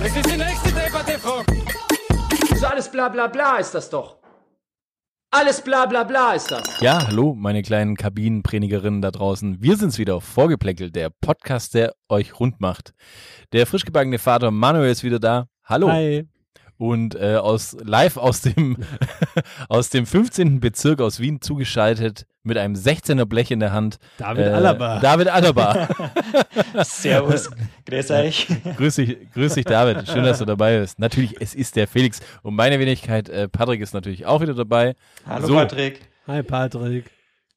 Das ist die nächste Debatte, Frau. So alles bla bla bla ist das doch. Alles bla bla bla ist das. Ja, hallo, meine kleinen Kabinenpränigerinnen da draußen. Wir sind's wieder, Vorgeplänkelt, der Podcast, der euch rund macht. Der frisch gebackene Vater Manuel ist wieder da. Hallo. Hi. Und äh, aus live aus dem aus dem 15. Bezirk aus Wien zugeschaltet mit einem 16er Blech in der Hand. David äh, Alaba. David Alaba. Servus, grüß euch. grüß dich, grüß dich, David. Schön, dass du dabei bist. Natürlich, es ist der Felix. Und meine Wenigkeit, äh, Patrick ist natürlich auch wieder dabei. Hallo So. Patrick. Hi Patrick.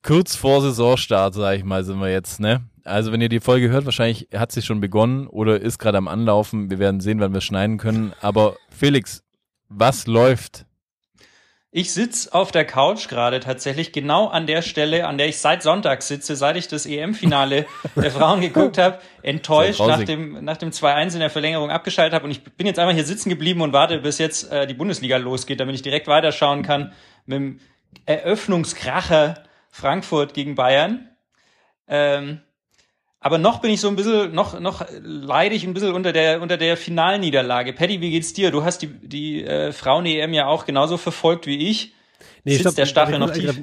kurz vor Saisonstart, sage ich mal, sind wir jetzt, ne? Also wenn ihr die Folge hört, wahrscheinlich hat sie schon begonnen oder ist gerade am Anlaufen. Wir werden sehen, wann wir schneiden können. Aber Felix, was läuft? Ich sitz auf der Couch gerade tatsächlich genau an der Stelle, an der ich seit Sonntag sitze, seit ich das EM-Finale der Frauen geguckt habe, enttäuscht nach dem, nach dem 2-1 in der Verlängerung abgeschaltet habe. Und ich bin jetzt einfach hier sitzen geblieben und warte, bis jetzt äh, die Bundesliga losgeht, damit ich direkt weiterschauen kann mit dem Eröffnungskracher Frankfurt gegen Bayern. Ähm, aber noch bin ich so ein bisschen, noch, noch leide ich ein bisschen unter der, unter der Finalniederlage. Paddy, wie geht's dir? Du hast die, die äh, Frauen-EM ja auch genauso verfolgt wie ich. Sitzt stopp, der Stachel noch tief?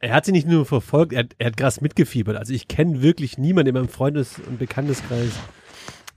Er hat sie nicht nur verfolgt, er, hat- er hat krass mitgefiebert. Also ich kenne wirklich niemanden in meinem Freundes- und Bekannteskreis,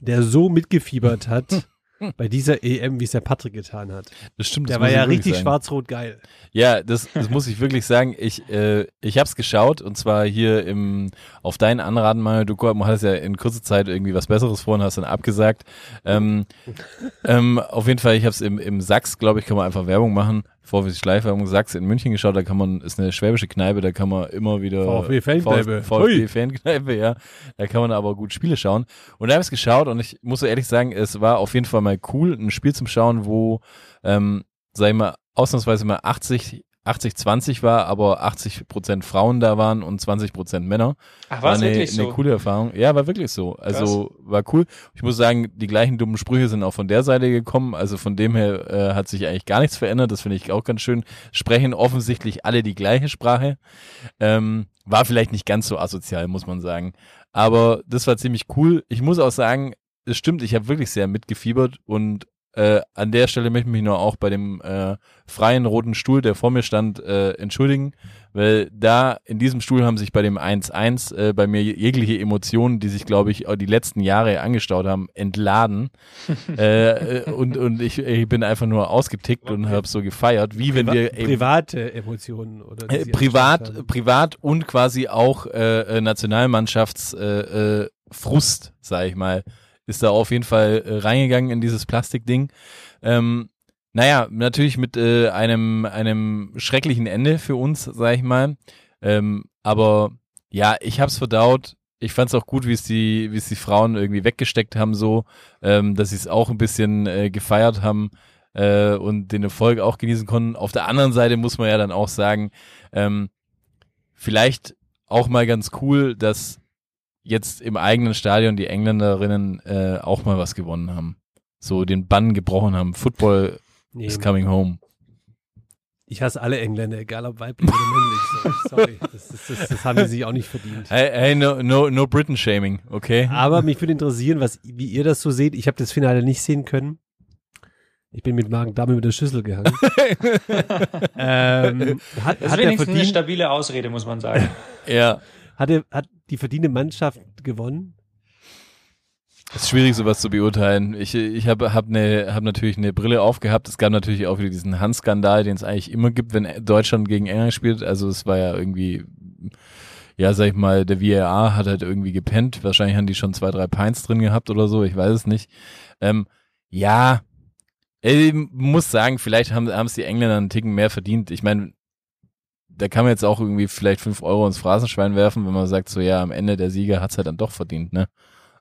der so mitgefiebert hat bei dieser EM, wie es der Patrick getan hat. Das stimmt. das Der war ja richtig schwarz-rot geil. Ja, das, das muss ich wirklich sagen. Ich, äh, ich habe es geschaut und zwar hier im auf deinen Anraten mal. Du hattest ja in kurzer Zeit irgendwie was Besseres vor und hast dann abgesagt. Ähm, ähm, auf jeden Fall, ich habe es im, im Sachs, glaube ich, kann man einfach Werbung machen. Vorsichtig Schleifwerbung Sachs in München geschaut. Da kann man ist eine schwäbische Kneipe. Da kann man immer wieder VfB-Fankneipe. VfB Fankneipe, ja. Da kann man aber gut Spiele schauen. Und da habe ich es geschaut und ich muss so ehrlich sagen, es war auf jeden Fall mal cool, ein Spiel zum Schauen, wo ähm, sag ich mal, ausnahmsweise mal 80, 80, 20 war, aber 80 Prozent Frauen da waren und 20 Prozent Männer. Ach, War war eine, wirklich eine so? coole Erfahrung. Ja, war wirklich so. Also war cool. Ich muss sagen, die gleichen dummen Sprüche sind auch von der Seite gekommen. Also von dem her äh, hat sich eigentlich gar nichts verändert. Das finde ich auch ganz schön. Sprechen offensichtlich alle die gleiche Sprache. Ähm, war vielleicht nicht ganz so asozial, muss man sagen. Aber das war ziemlich cool. Ich muss auch sagen, es stimmt, ich habe wirklich sehr mitgefiebert und äh, an der Stelle möchte ich mich nur auch bei dem äh, freien roten Stuhl, der vor mir stand, äh, entschuldigen, weil da in diesem Stuhl haben sich bei dem 1-1 äh, bei mir jegliche Emotionen, die sich, glaube ich, die letzten Jahre angestaut haben, entladen. äh, äh, und und ich, ich bin einfach nur ausgetickt und habe so gefeiert, wie wenn wir eben- private Emotionen oder äh, privat, privat und quasi auch äh, äh, Nationalmannschafts äh, äh, Frust, sag ich mal, ist da auf jeden Fall äh, reingegangen in dieses Plastikding. Ähm, naja, natürlich mit äh, einem einem schrecklichen Ende für uns, sag ich mal. Ähm, aber ja, ich hab's verdaut. Ich fand's auch gut, wie es die, wie es die Frauen irgendwie weggesteckt haben, so, ähm, dass sie es auch ein bisschen äh, gefeiert haben äh, und den Erfolg auch genießen konnten. Auf der anderen Seite muss man ja dann auch sagen, ähm, vielleicht auch mal ganz cool, dass jetzt im eigenen Stadion die Engländerinnen äh, auch mal was gewonnen haben. So den Bann gebrochen haben. Football Nee, is coming home. ich hasse alle Engländer, egal ob weiblich oder männlich. So, sorry, das, das, das, das haben die sich auch nicht verdient. Hey, hey no, no, no Britain shaming, okay? Aber mich würde interessieren, was, wie ihr das so seht. Ich habe das Finale nicht sehen können. Ich bin mit Magen-Darm über der Schüssel gehangen. ähm, hat, Das ist hat, er wenigstens eine verdient, stabile Ausrede, muss man sagen. Ja. Hat, er, hat die verdiente Mannschaft gewonnen? Es ist schwierig, sowas zu beurteilen. Ich, ich habe hab ne, hab natürlich eine Brille aufgehabt. Es gab natürlich auch wieder diesen Hans-Skandal, den es eigentlich immer gibt, wenn Deutschland gegen England spielt. Also es war ja irgendwie, ja, sag ich mal, der VAR hat halt irgendwie gepennt. Wahrscheinlich haben die schon zwei, drei Pints drin gehabt oder so. Ich weiß es nicht. Ähm, ja, ich muss sagen, vielleicht haben haben es die Engländer einen Ticken mehr verdient. Ich meine, da kann man jetzt auch irgendwie vielleicht fünf Euro ins Phrasenschwein werfen, wenn man sagt, so ja, am Ende der Sieger hat's halt dann doch verdient, ne?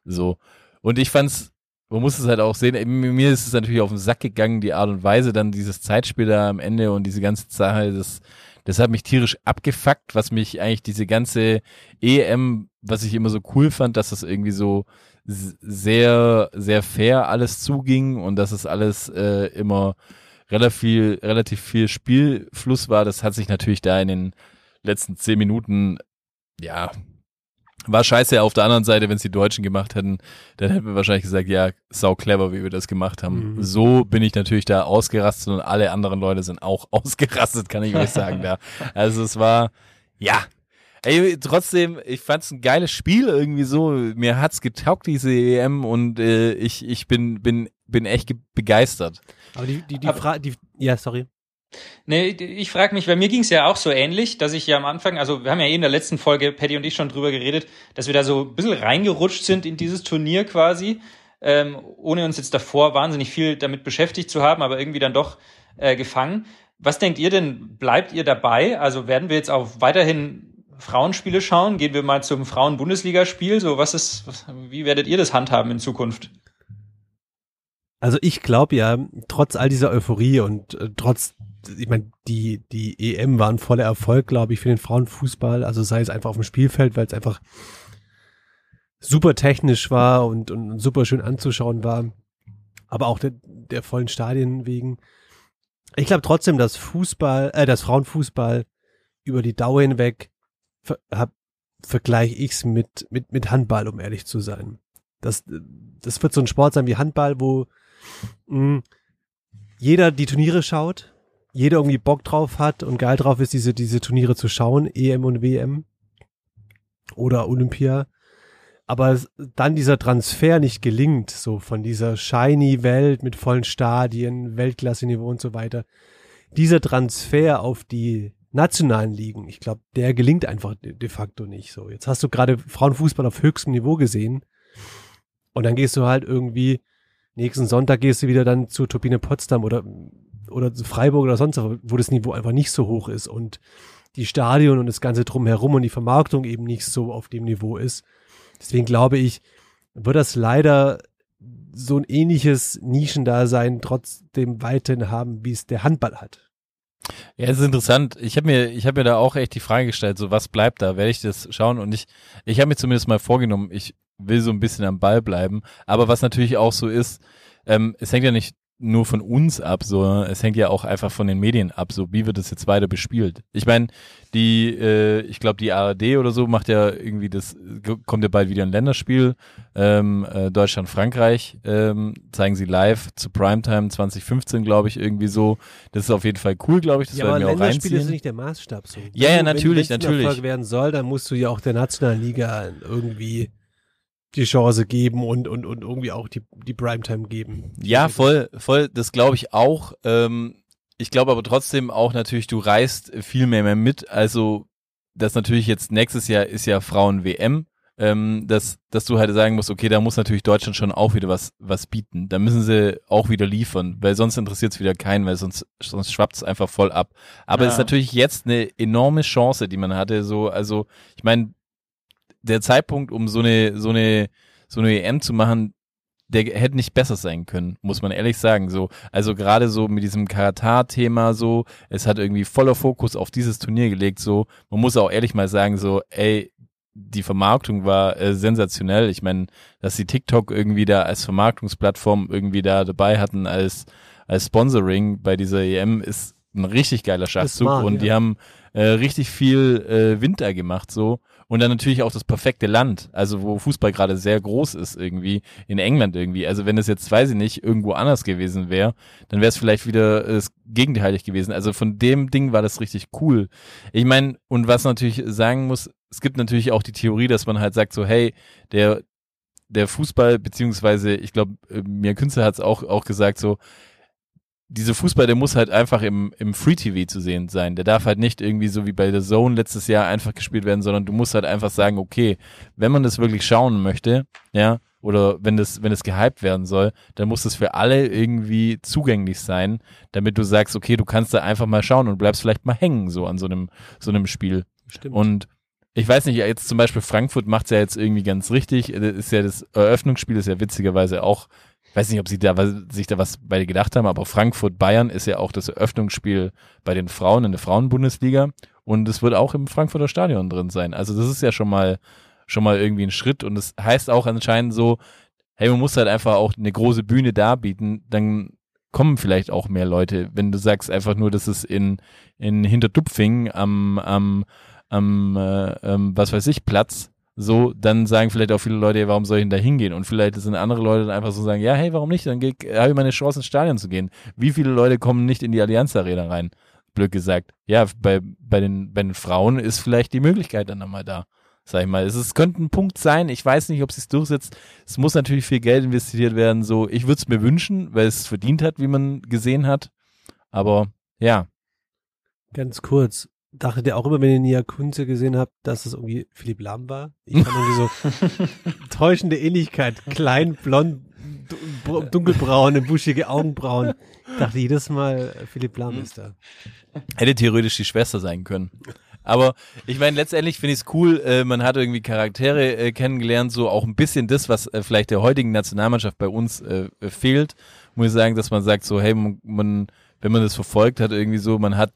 So. Und ich fand's man muss es halt auch sehen, mir ist es natürlich auf den Sack gegangen, die Art und Weise, dann dieses Zeitspiel da am Ende und diese ganze Sache, das, das hat mich tierisch abgefuckt, was mich eigentlich diese ganze EM, was ich immer so cool fand, dass das irgendwie so sehr, sehr fair alles zuging und dass es alles äh, immer relativ viel, relativ viel Spielfluss war, das hat sich natürlich da in den letzten zehn Minuten, ja, war scheiße. Auf der anderen Seite, wenn es die Deutschen gemacht hätten, dann hätten wir wahrscheinlich gesagt, ja, sau clever, wie wir das gemacht haben. Mhm. So bin ich natürlich da ausgerastet und alle anderen Leute sind auch ausgerastet, kann ich euch sagen da. Also es war, ja. Ey, trotzdem, ich fand's ein geiles Spiel irgendwie so. Mir hat's getaugt, diese EM, und äh, ich, ich bin, bin, bin echt ge- begeistert. Aber die, die, die Frage, die, ja, sorry. Nee, ich frage mich, bei mir ging es ja auch so ähnlich, dass ich ja am Anfang, also wir haben ja eh in der letzten Folge, Patty und ich schon drüber geredet, dass wir da so ein bisschen reingerutscht sind in dieses Turnier quasi, ähm, ohne uns jetzt davor wahnsinnig viel damit beschäftigt zu haben, aber irgendwie dann doch äh, gefangen. Was denkt ihr denn, bleibt ihr dabei? Also werden wir jetzt auch weiterhin Frauenspiele schauen? Gehen wir mal zum Frauen-Bundesligaspiel? So, was ist, was, wie werdet ihr das handhaben in Zukunft? Also ich glaube ja, trotz all dieser Euphorie und äh, trotz, ich meine, die, die EM war ein voller Erfolg, glaube ich, für den Frauenfußball. Also sei es einfach auf dem Spielfeld, weil es einfach super technisch war und, und super schön anzuschauen war. Aber auch der, der vollen Stadien wegen. Ich glaube trotzdem, dass Fußball, äh, das Frauenfußball über die Dauer hinweg ver, vergleiche ich's mit, mit, mit Handball, um ehrlich zu sein. Das, das wird so ein Sport sein wie Handball, wo mh, jeder die Turniere schaut, jeder irgendwie Bock drauf hat und geil drauf ist, diese, diese Turniere zu schauen, EM und WM oder Olympia. Aber dann dieser Transfer nicht gelingt, so von dieser shiny Welt mit vollen Stadien, Weltklasse-Niveau und so weiter. Dieser Transfer auf die nationalen Ligen, ich glaube, der gelingt einfach de facto nicht so. Jetzt hast du gerade Frauenfußball auf höchstem Niveau gesehen und dann gehst du halt irgendwie nächsten Sonntag gehst du wieder dann zu Turbine Potsdam oder, oder zu Freiburg oder sonst wo, wo das Niveau einfach nicht so hoch ist und die Stadion und das Ganze drumherum und die Vermarktung eben nicht so auf dem Niveau ist. Deswegen glaube ich, wird das leider so ein ähnliches Nischendasein trotzdem weiterhin haben, wie es der Handball hat. Ja, es ist interessant. Ich habe mir, ich habe mir da auch echt die Frage gestellt, so was bleibt da? Werde ich das schauen? Und ich, ich habe mir zumindest mal vorgenommen, ich will so ein bisschen am Ball bleiben. Aber was natürlich auch so ist, ähm, es hängt ja nicht nur von uns ab, sondern es hängt ja auch einfach von den Medien ab, so wie wird es jetzt weiter bespielt. Ich meine, die, äh, ich glaube, die ARD oder so macht ja irgendwie das, kommt ja bald wieder ein Länderspiel, ähm, äh, Deutschland, Frankreich, ähm, zeigen sie live zu Primetime 2015, glaube ich, irgendwie so. Das ist auf jeden Fall cool, glaube ich, das ja, aber werden wir auch reinziehen. sind nicht der Maßstab so. Ja, ja, Wenn natürlich, wenn du natürlich. Erfolg werden soll, dann musst du ja auch der nationalen Liga irgendwie die Chance geben und, und, und irgendwie auch die, die Primetime geben. Ja, voll, voll, das glaube ich auch. Ähm, ich glaube aber trotzdem auch natürlich, du reist viel mehr, mehr mit. Also, das natürlich jetzt nächstes Jahr ist ja Frauen-WM, ähm, dass, dass du halt sagen musst, okay, da muss natürlich Deutschland schon auch wieder was, was bieten. Da müssen sie auch wieder liefern, weil sonst interessiert es wieder keinen, weil sonst, sonst schwappt es einfach voll ab. Aber es ist Ja. natürlich jetzt eine enorme Chance, die man hatte. So, also, ich meine, der Zeitpunkt, um so eine, so eine, so eine EM zu machen, der hätte nicht besser sein können, muss man ehrlich sagen. So, also gerade so mit diesem Katar-Thema so, es hat irgendwie voller Fokus auf dieses Turnier gelegt. So, man muss auch ehrlich mal sagen, so, ey, die Vermarktung war äh, sensationell. Ich meine, dass sie TikTok irgendwie da als Vermarktungsplattform irgendwie da dabei hatten als als Sponsoring bei dieser EM ist ein richtig geiler Schachzug smart, und ja. die haben äh, richtig viel äh, Winter gemacht so und dann natürlich auch das perfekte Land, also wo Fußball gerade sehr groß ist irgendwie in England irgendwie. Also wenn es jetzt weiß ich nicht irgendwo anders gewesen wäre, dann wäre es vielleicht wieder äh, gegenteilig gewesen. Also von dem Ding war das richtig cool. Ich meine und was natürlich sagen muss, es gibt natürlich auch die Theorie, dass man halt sagt so hey der der Fußball beziehungsweise ich glaube mir Künstler hat es auch auch gesagt so diese Fußball, der muss halt einfach im, im Free TV zu sehen sein. Der darf halt nicht irgendwie so wie bei The Zone letztes Jahr einfach gespielt werden, sondern du musst halt einfach sagen, okay, wenn man das wirklich schauen möchte, ja, oder wenn das, wenn es gehypt werden soll, dann muss das für alle irgendwie zugänglich sein, damit du sagst, okay, du kannst da einfach mal schauen und bleibst vielleicht mal hängen, so an so einem, so einem Spiel. Stimmt. Und ich weiß nicht, jetzt zum Beispiel Frankfurt macht's ja jetzt irgendwie ganz richtig. Das ist ja das Eröffnungsspiel ist ja witzigerweise auch weiß nicht, ob sie da was, sich da was bei gedacht haben, aber Frankfurt-Bayern ist ja auch das Eröffnungsspiel bei den Frauen in der Frauenbundesliga und es wird auch im Frankfurter Stadion drin sein. Also das ist ja schon mal schon mal irgendwie ein Schritt und das heißt auch anscheinend so, hey, man muss halt einfach auch eine große Bühne darbieten, dann kommen vielleicht auch mehr Leute, wenn du sagst einfach nur, dass es in in Hinterdupfing am am am äh, ähm, was weiß ich Platz so, dann sagen vielleicht auch viele Leute, warum soll ich denn da hingehen? Und vielleicht sind andere Leute dann einfach so sagen, ja, hey, warum nicht? Dann habe ich meine Chance, ins Stadion zu gehen. Wie viele Leute kommen nicht in die Allianz Arena rein? Blöd gesagt. Ja, bei, bei, den, bei den Frauen ist vielleicht die Möglichkeit dann nochmal da. Sag ich mal. Es, es könnte ein Punkt sein. Ich weiß nicht, ob es sich durchsetzt. Es muss natürlich viel Geld investiert werden. So, ich würde es mir wünschen, weil es verdient hat, wie man gesehen hat. Aber ja. Ganz kurz dachtet ihr auch immer, wenn ihr Nia Kunze gesehen habt, dass es irgendwie Philipp Lahm war? Ich fand irgendwie so täuschende Ähnlichkeit. Klein, blond, dunkelbraune, buschige Augenbrauen. Ich dachte jedes Mal, Philipp Lahm ist da. Hätte theoretisch die Schwester sein können. Aber ich meine, letztendlich finde ich es cool, äh, man hat irgendwie Charaktere äh, kennengelernt, so auch ein bisschen das, was äh, vielleicht der heutigen Nationalmannschaft bei uns äh, fehlt. Muss ich sagen, dass man sagt so, hey, man, man, wenn man das verfolgt hat, irgendwie so, man hat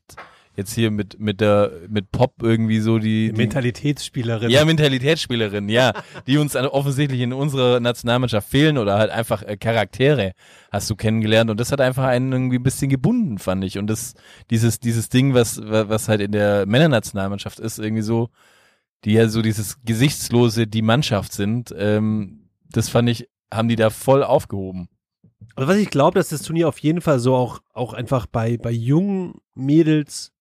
jetzt hier mit mit der mit Pop irgendwie so die, die Mentalitätsspielerin. Ja, Mentalitätsspielerin, ja, die uns offensichtlich in unserer Nationalmannschaft fehlen oder halt einfach äh, Charaktere hast du kennengelernt und das hat einfach einen irgendwie ein bisschen gebunden, fand ich und das dieses dieses Ding, was was halt in der Männernationalmannschaft ist, irgendwie so die ja so dieses gesichtslose die Mannschaft sind, ähm, das fand ich haben die da voll aufgehoben. Also was ich glaube, dass das Turnier auf jeden Fall so auch, auch einfach bei, bei jungen Mädels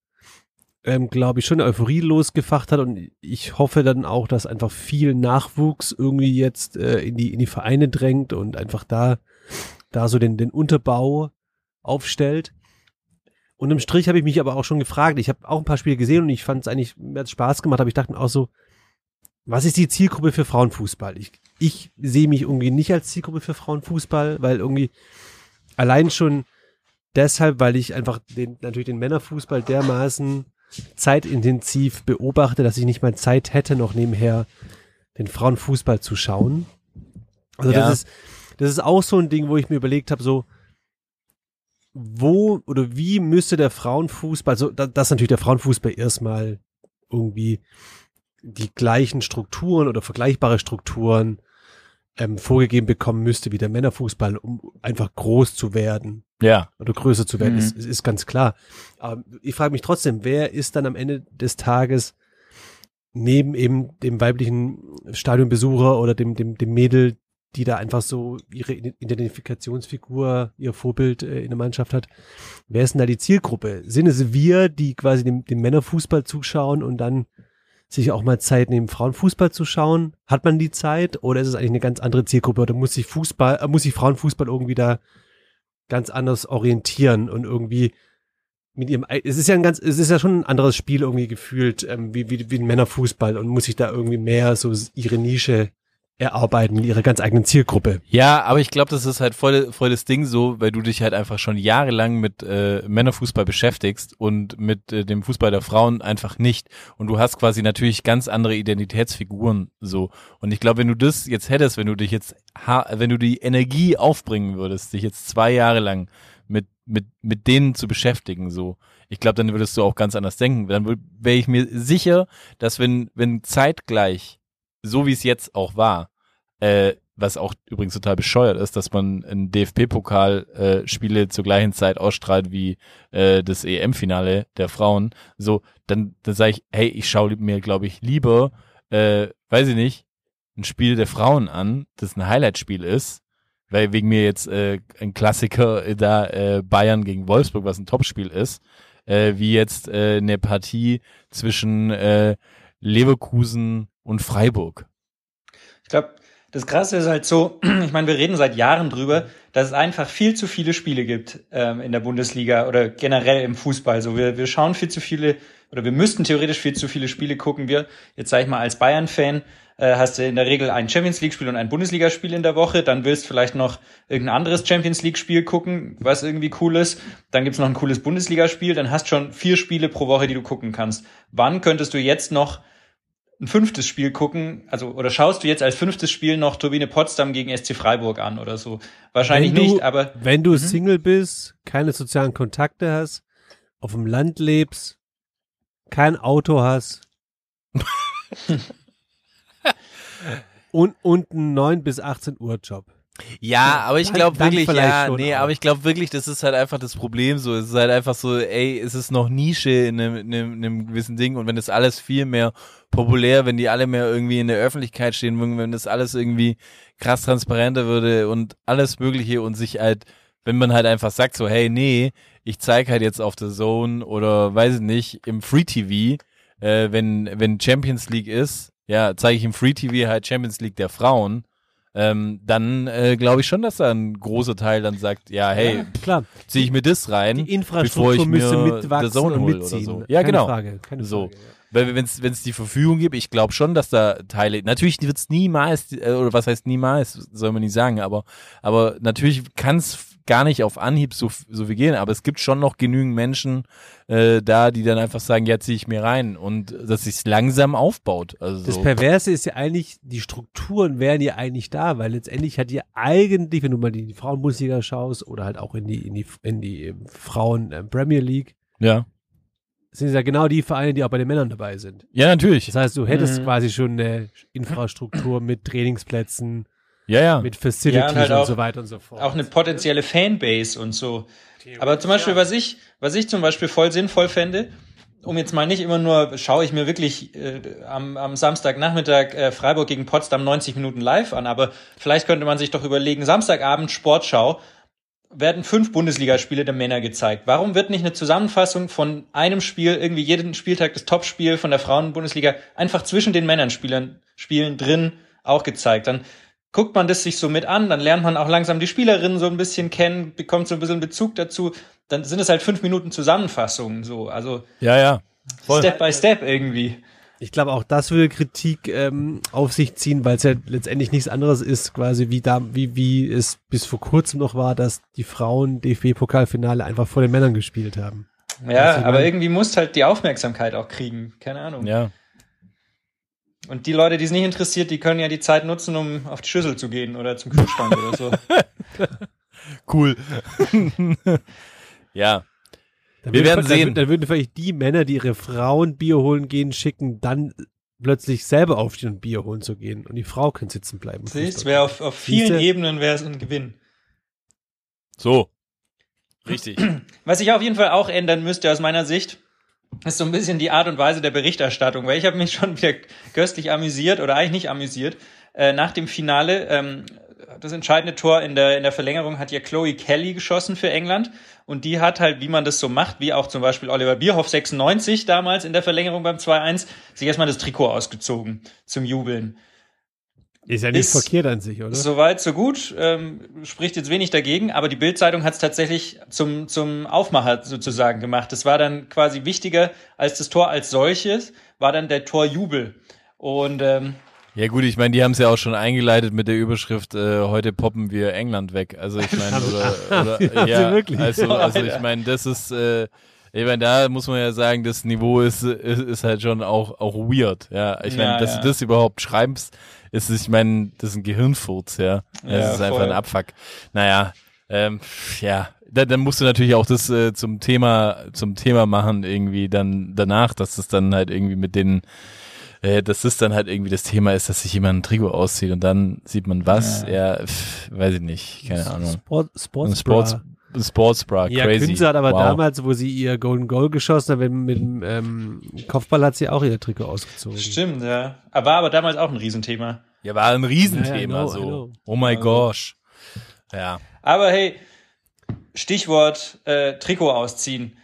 ähm, glaube ich, schon Euphorie losgefacht hat und ich hoffe dann auch, dass einfach viel Nachwuchs irgendwie jetzt äh, in die in die Vereine drängt und einfach da da so den den Unterbau aufstellt. Und im Strich habe ich mich aber auch schon gefragt. Ich habe auch ein paar Spiele gesehen und ich fand es eigentlich mir hat Spaß gemacht, aber ich dachte auch so, was ist die Zielgruppe für Frauenfußball? Ich ich sehe mich irgendwie nicht als Zielgruppe für Frauenfußball, weil irgendwie allein schon deshalb, weil ich einfach den natürlich den Männerfußball dermaßen zeitintensiv beobachte, dass ich nicht mal Zeit hätte, noch nebenher den Frauenfußball zu schauen. Also ja. das ist, das ist auch so ein Ding, wo ich mir überlegt habe, so, wo oder wie müsste der Frauenfußball, also dass natürlich der Frauenfußball erstmal irgendwie die gleichen Strukturen oder vergleichbare Strukturen ähm, vorgegeben bekommen müsste wie der Männerfußball, um einfach groß zu werden. Ja. Oder größer zu werden, Mhm. ist, ist ganz klar. Aber ich frage mich trotzdem, wer ist dann am Ende des Tages neben eben dem weiblichen Stadionbesucher oder dem, dem, dem Mädel, die da einfach so ihre Identifikationsfigur, ihr Vorbild äh, in der Mannschaft hat. Wer ist denn da die Zielgruppe? Sind es wir, die quasi dem, dem Männerfußball zuschauen und dann sich auch mal Zeit nehmen, Frauenfußball zu schauen? Hat man die Zeit oder ist es eigentlich eine ganz andere Zielgruppe oder muss sich Fußball, äh, muss sich Frauenfußball irgendwie da ganz anders orientieren und irgendwie mit ihrem, es ist ja ein ganz, es ist ja schon ein anderes Spiel irgendwie gefühlt, ähm, wie, wie, wie ein Männerfußball und muss sich da irgendwie mehr so ihre Nische erarbeiten mit ihrer ganz eigenen Zielgruppe. Ja, aber ich glaube, das ist halt voll, voll das Ding so, weil du dich halt einfach schon jahrelang mit äh, Männerfußball beschäftigst und mit äh, dem Fußball der Frauen einfach nicht. Und du hast quasi natürlich ganz andere Identitätsfiguren so. Und ich glaube, wenn du das jetzt hättest, wenn du dich jetzt, wenn du die Energie aufbringen würdest, dich jetzt zwei Jahre lang mit mit mit denen zu beschäftigen so, ich glaube, dann würdest du auch ganz anders denken. Dann wäre ich mir sicher, dass wenn wenn zeitgleich so wie es jetzt auch war, äh, was auch übrigens total bescheuert ist, dass man ein DFB-Pokal äh, zur gleichen Zeit ausstrahlt wie äh, das EM-Finale der Frauen, so, dann, dann sage ich, hey, ich schaue mir, glaube ich, lieber, äh, weiß ich nicht, ein Spiel der Frauen an, das ein Highlight-Spiel ist, weil wegen mir jetzt äh, ein Klassiker äh, da äh, Bayern gegen Wolfsburg, was ein Topspiel ist, äh, wie jetzt äh, eine Partie zwischen äh, Leverkusen und Freiburg. Ich glaube, das Krasse ist halt so, ich meine, wir reden seit Jahren drüber, dass es einfach viel zu viele Spiele gibt ähm, in der Bundesliga oder generell im Fußball. So, wir, wir schauen viel zu viele oder wir müssten theoretisch viel zu viele Spiele gucken. Wir, jetzt sag ich mal, als Bayern-Fan äh, hast du in der Regel ein Champions League-Spiel und ein Bundesligaspiel in der Woche. Dann willst vielleicht noch irgendein anderes Champions League-Spiel gucken, was irgendwie cool ist. Dann gibt's noch ein cooles Bundesligaspiel. Dann hast schon vier Spiele pro Woche, die du gucken kannst. Wann könntest du jetzt noch ein fünftes Spiel gucken? Also, oder schaust du jetzt als fünftes Spiel noch Turbine Potsdam gegen SC Freiburg an oder so? Wahrscheinlich du- nicht, aber Wenn du Single bist, keine sozialen Kontakte hast, auf dem Land lebst, kein Auto hast und, und einen 9 bis 18 Uhr Job. Ja, aber ich glaube wirklich, ja, schon, nee, aber- aber ich glaube wirklich, das ist halt einfach das Problem so. Es ist halt einfach so, ey, es ist noch Nische in einem, in einem, in einem gewissen Ding und wenn das alles viel mehr populär, wenn die alle mehr irgendwie in der Öffentlichkeit stehen würden, wenn das alles irgendwie krass transparenter würde und alles Mögliche und sich halt, wenn man halt einfach sagt so, hey, nee, ich zeig halt jetzt auf der Zone oder weiß ich nicht, im Free TV, äh, wenn, wenn Champions League ist, ja, zeige ich im Free TV halt Champions League der Frauen, ähm, dann äh, glaube ich schon, dass da ein großer Teil dann sagt, ja, hey, Klar, ziehe ich mir das rein, die bevor Infrastruktur ich müsste mir mitwachsen Zone und mitziehen. so. Ja, keine genau. Frage, keine So. Frage. ja. Weil wenn es die Verfügung gibt, ich glaube schon, dass da Teile, natürlich wird es niemals, äh, oder was heißt niemals, soll man nicht sagen, aber, aber natürlich kann es gar nicht auf Anhieb so, so viel gehen, aber es gibt schon noch genügend Menschen äh, da, die dann einfach sagen, ja, ziehe ich mir rein und dass sich langsam aufbaut. Also Das so. Perverse ist ja eigentlich, die Strukturen wären ja eigentlich da, weil letztendlich hat ja eigentlich, wenn du mal in die Frauenbundesliga schaust oder halt auch in die, in die, in die ähm, Frauen ähm, Premier League, ja. sind es ja genau die Vereine, die auch bei den Männern dabei sind. Ja, natürlich. Das heißt, du hättest Mhm. quasi schon eine Infrastruktur mit Trainingsplätzen, Ja, ja. mit Facilities Ja, und halt und auch- so weiter und so fort. auch eine potenzielle Fanbase und so. Aber zum Beispiel, was ich, was ich zum Beispiel voll sinnvoll fände, um jetzt mal nicht immer nur, schaue ich mir wirklich äh, am, am Samstagnachmittag äh, Freiburg gegen Potsdam 90 Minuten live an, aber vielleicht könnte man sich doch überlegen, Samstagabend Sportschau, werden fünf Bundesligaspiele der Männer gezeigt. Warum wird nicht eine Zusammenfassung von einem Spiel, irgendwie jeden Spieltag das Topspiel von der Frauenbundesliga, einfach zwischen den Männern Spielern, Spielen drin auch gezeigt? Dann guckt man das sich so mit an, dann lernt man auch langsam die Spielerinnen so ein bisschen kennen, bekommt so ein bisschen Bezug dazu. Dann sind es halt fünf Minuten Zusammenfassungen, so, also Ja, ja. Voll. Step by Step irgendwie. Ich glaube, auch das würde Kritik ähm, auf sich ziehen, weil es ja letztendlich nichts anderes ist, quasi wie da, wie, wie es bis vor kurzem noch war, dass die Frauen DFB-Pokalfinale einfach vor den Männern gespielt haben. Ja, ich aber irgendwie muss halt die Aufmerksamkeit auch kriegen, keine Ahnung. Ja. Und die Leute, die es nicht interessiert, die können ja die Zeit nutzen, um auf die Schüssel zu gehen oder zum Kühlschrank oder so. Cool. ja. Dann Wir würden- werden dann, sehen. würden- Dann würden vielleicht die Männer, die ihre Frauen Bier holen gehen, schicken, dann plötzlich selber aufstehen und Bier holen zu gehen. Und die Frau kann sitzen bleiben. Siehst, wäre auf, auf vielen Siehste? Ebenen wäre es ein Gewinn. So. Richtig. Was sich auf jeden Fall auch ändern müsste aus meiner Sicht, ist so ein bisschen die Art und Weise der Berichterstattung, weil ich habe mich schon wieder köstlich amüsiert oder eigentlich nicht amüsiert. Äh, nach dem Finale, ähm, das entscheidende Tor in der, in der Verlängerung hat ja Chloe Kelly geschossen für England und die hat halt, wie man das so macht, wie auch zum Beispiel Oliver Bierhoff 96 damals in der Verlängerung beim 2-1, sich erstmal das Trikot ausgezogen zum Jubeln. Ist ja nicht Ist- verkehrt an sich, oder? Soweit, so gut. Ähm, spricht jetzt wenig dagegen, aber die Bildzeitung hat es tatsächlich zum, zum Aufmacher sozusagen gemacht. Das war dann quasi wichtiger als das Tor als solches, war dann der Torjubel. Und ähm, Ja gut, ich meine, die haben es ja auch schon eingeleitet mit der Überschrift, äh, heute poppen wir England weg. Also ich meine, oder, oder Ja, wirklich? also, also ich meine, das ist, äh, ich meine, da muss man ja sagen, das Niveau ist, ist, ist halt schon auch, auch weird. Ja, ich meine, Ja, dass ja. du das überhaupt schreibst, ist, ich meine, das ist ein Gehirnfurz, ja. Das Ja, ist einfach voll. ein Abfuck. Naja, ähm, ja, da, dann musst du natürlich auch das äh, zum Thema, zum Thema machen irgendwie dann danach, dass das dann halt irgendwie mit den äh, dass das dann halt irgendwie das Thema ist, dass sich jemand ein Trikot auszieht und dann sieht man was. Ja, pff, weiß ich nicht, keine Ahnung. Sport, Sports, Sports, Sportsbra, Ja, crazy. Künze hat aber wow. damals, wo sie ihr Golden Goal geschossen hat, mit, dem ähm, Kopfball hat sie auch ihr Trikot ausgezogen. stimmt, ja. Aber war aber damals auch ein Riesenthema. Ja, war ein Riesenthema Ja, know, I so. know. Oh my Also- gosh. Ja. Aber hey, Stichwort äh, Trikot ausziehen.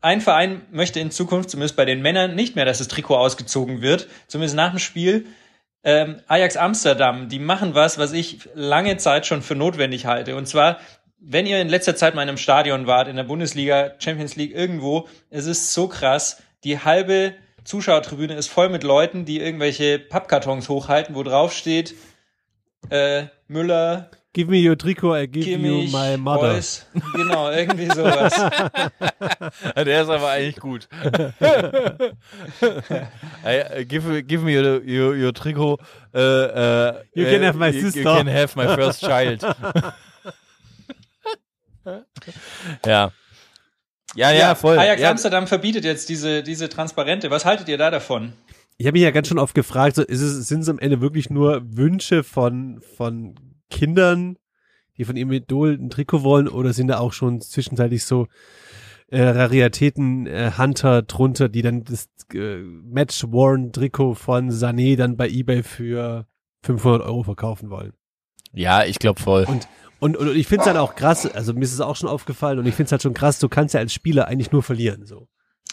Ein Verein möchte in Zukunft, zumindest bei den Männern, nicht mehr, dass das Trikot ausgezogen wird. Zumindest nach dem Spiel. Ähm, Ajax Amsterdam, die machen was, was ich lange Zeit schon für notwendig halte. Und zwar, wenn ihr in letzter Zeit mal in einem Stadion wart, in der Bundesliga, Champions League, irgendwo, es ist so krass. Die halbe Zuschauertribüne ist voll mit Leuten, die irgendwelche Pappkartons hochhalten, wo drauf steht, äh, Müller, Give me your trikot, I give Kimmich, you my mother. Reus. Genau, irgendwie sowas. Der ist aber eigentlich gut. hey, uh, give, give me your, your, your trikot. Uh, uh, You can have my sister. You can have my first child. ja. Ja, ja, voll. Ajax ja, Amsterdam verbietet jetzt diese, diese Transparente. Was haltet ihr da davon? Ich habe mich ja ganz schon oft gefragt, so, ist es, sind es am Ende wirklich nur Wünsche von, von Kindern, die von ihrem Idol ein Trikot wollen, oder sind da auch schon zwischenzeitlich so äh, Raritäten äh, Hunter drunter, die dann das äh, Match-Worn-Trikot von Sané dann bei eBay für 500 Euro verkaufen wollen? ja, ich glaube voll. Und, und, und ich finde es halt auch krass, also mir ist es auch schon aufgefallen und ich finde es halt schon krass, du kannst ja als Spieler eigentlich nur verlieren. So.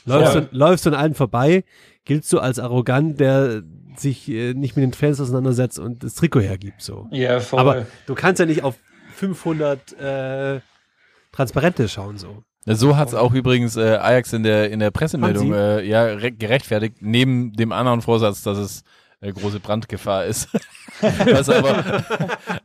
Läufst, du, läufst du an allen vorbei, giltst du als arrogant, der sich äh, nicht mit den Fans auseinandersetzt und das Trikot hergibt. So. Ja, voll. Aber du kannst ja nicht auf 500 äh, Transparente schauen. so. So hat's auch übrigens äh, Ajax in der in der Pressemeldung äh, ja re- gerechtfertigt, neben dem anderen Vorsatz, dass es äh, große Brandgefahr ist. was aber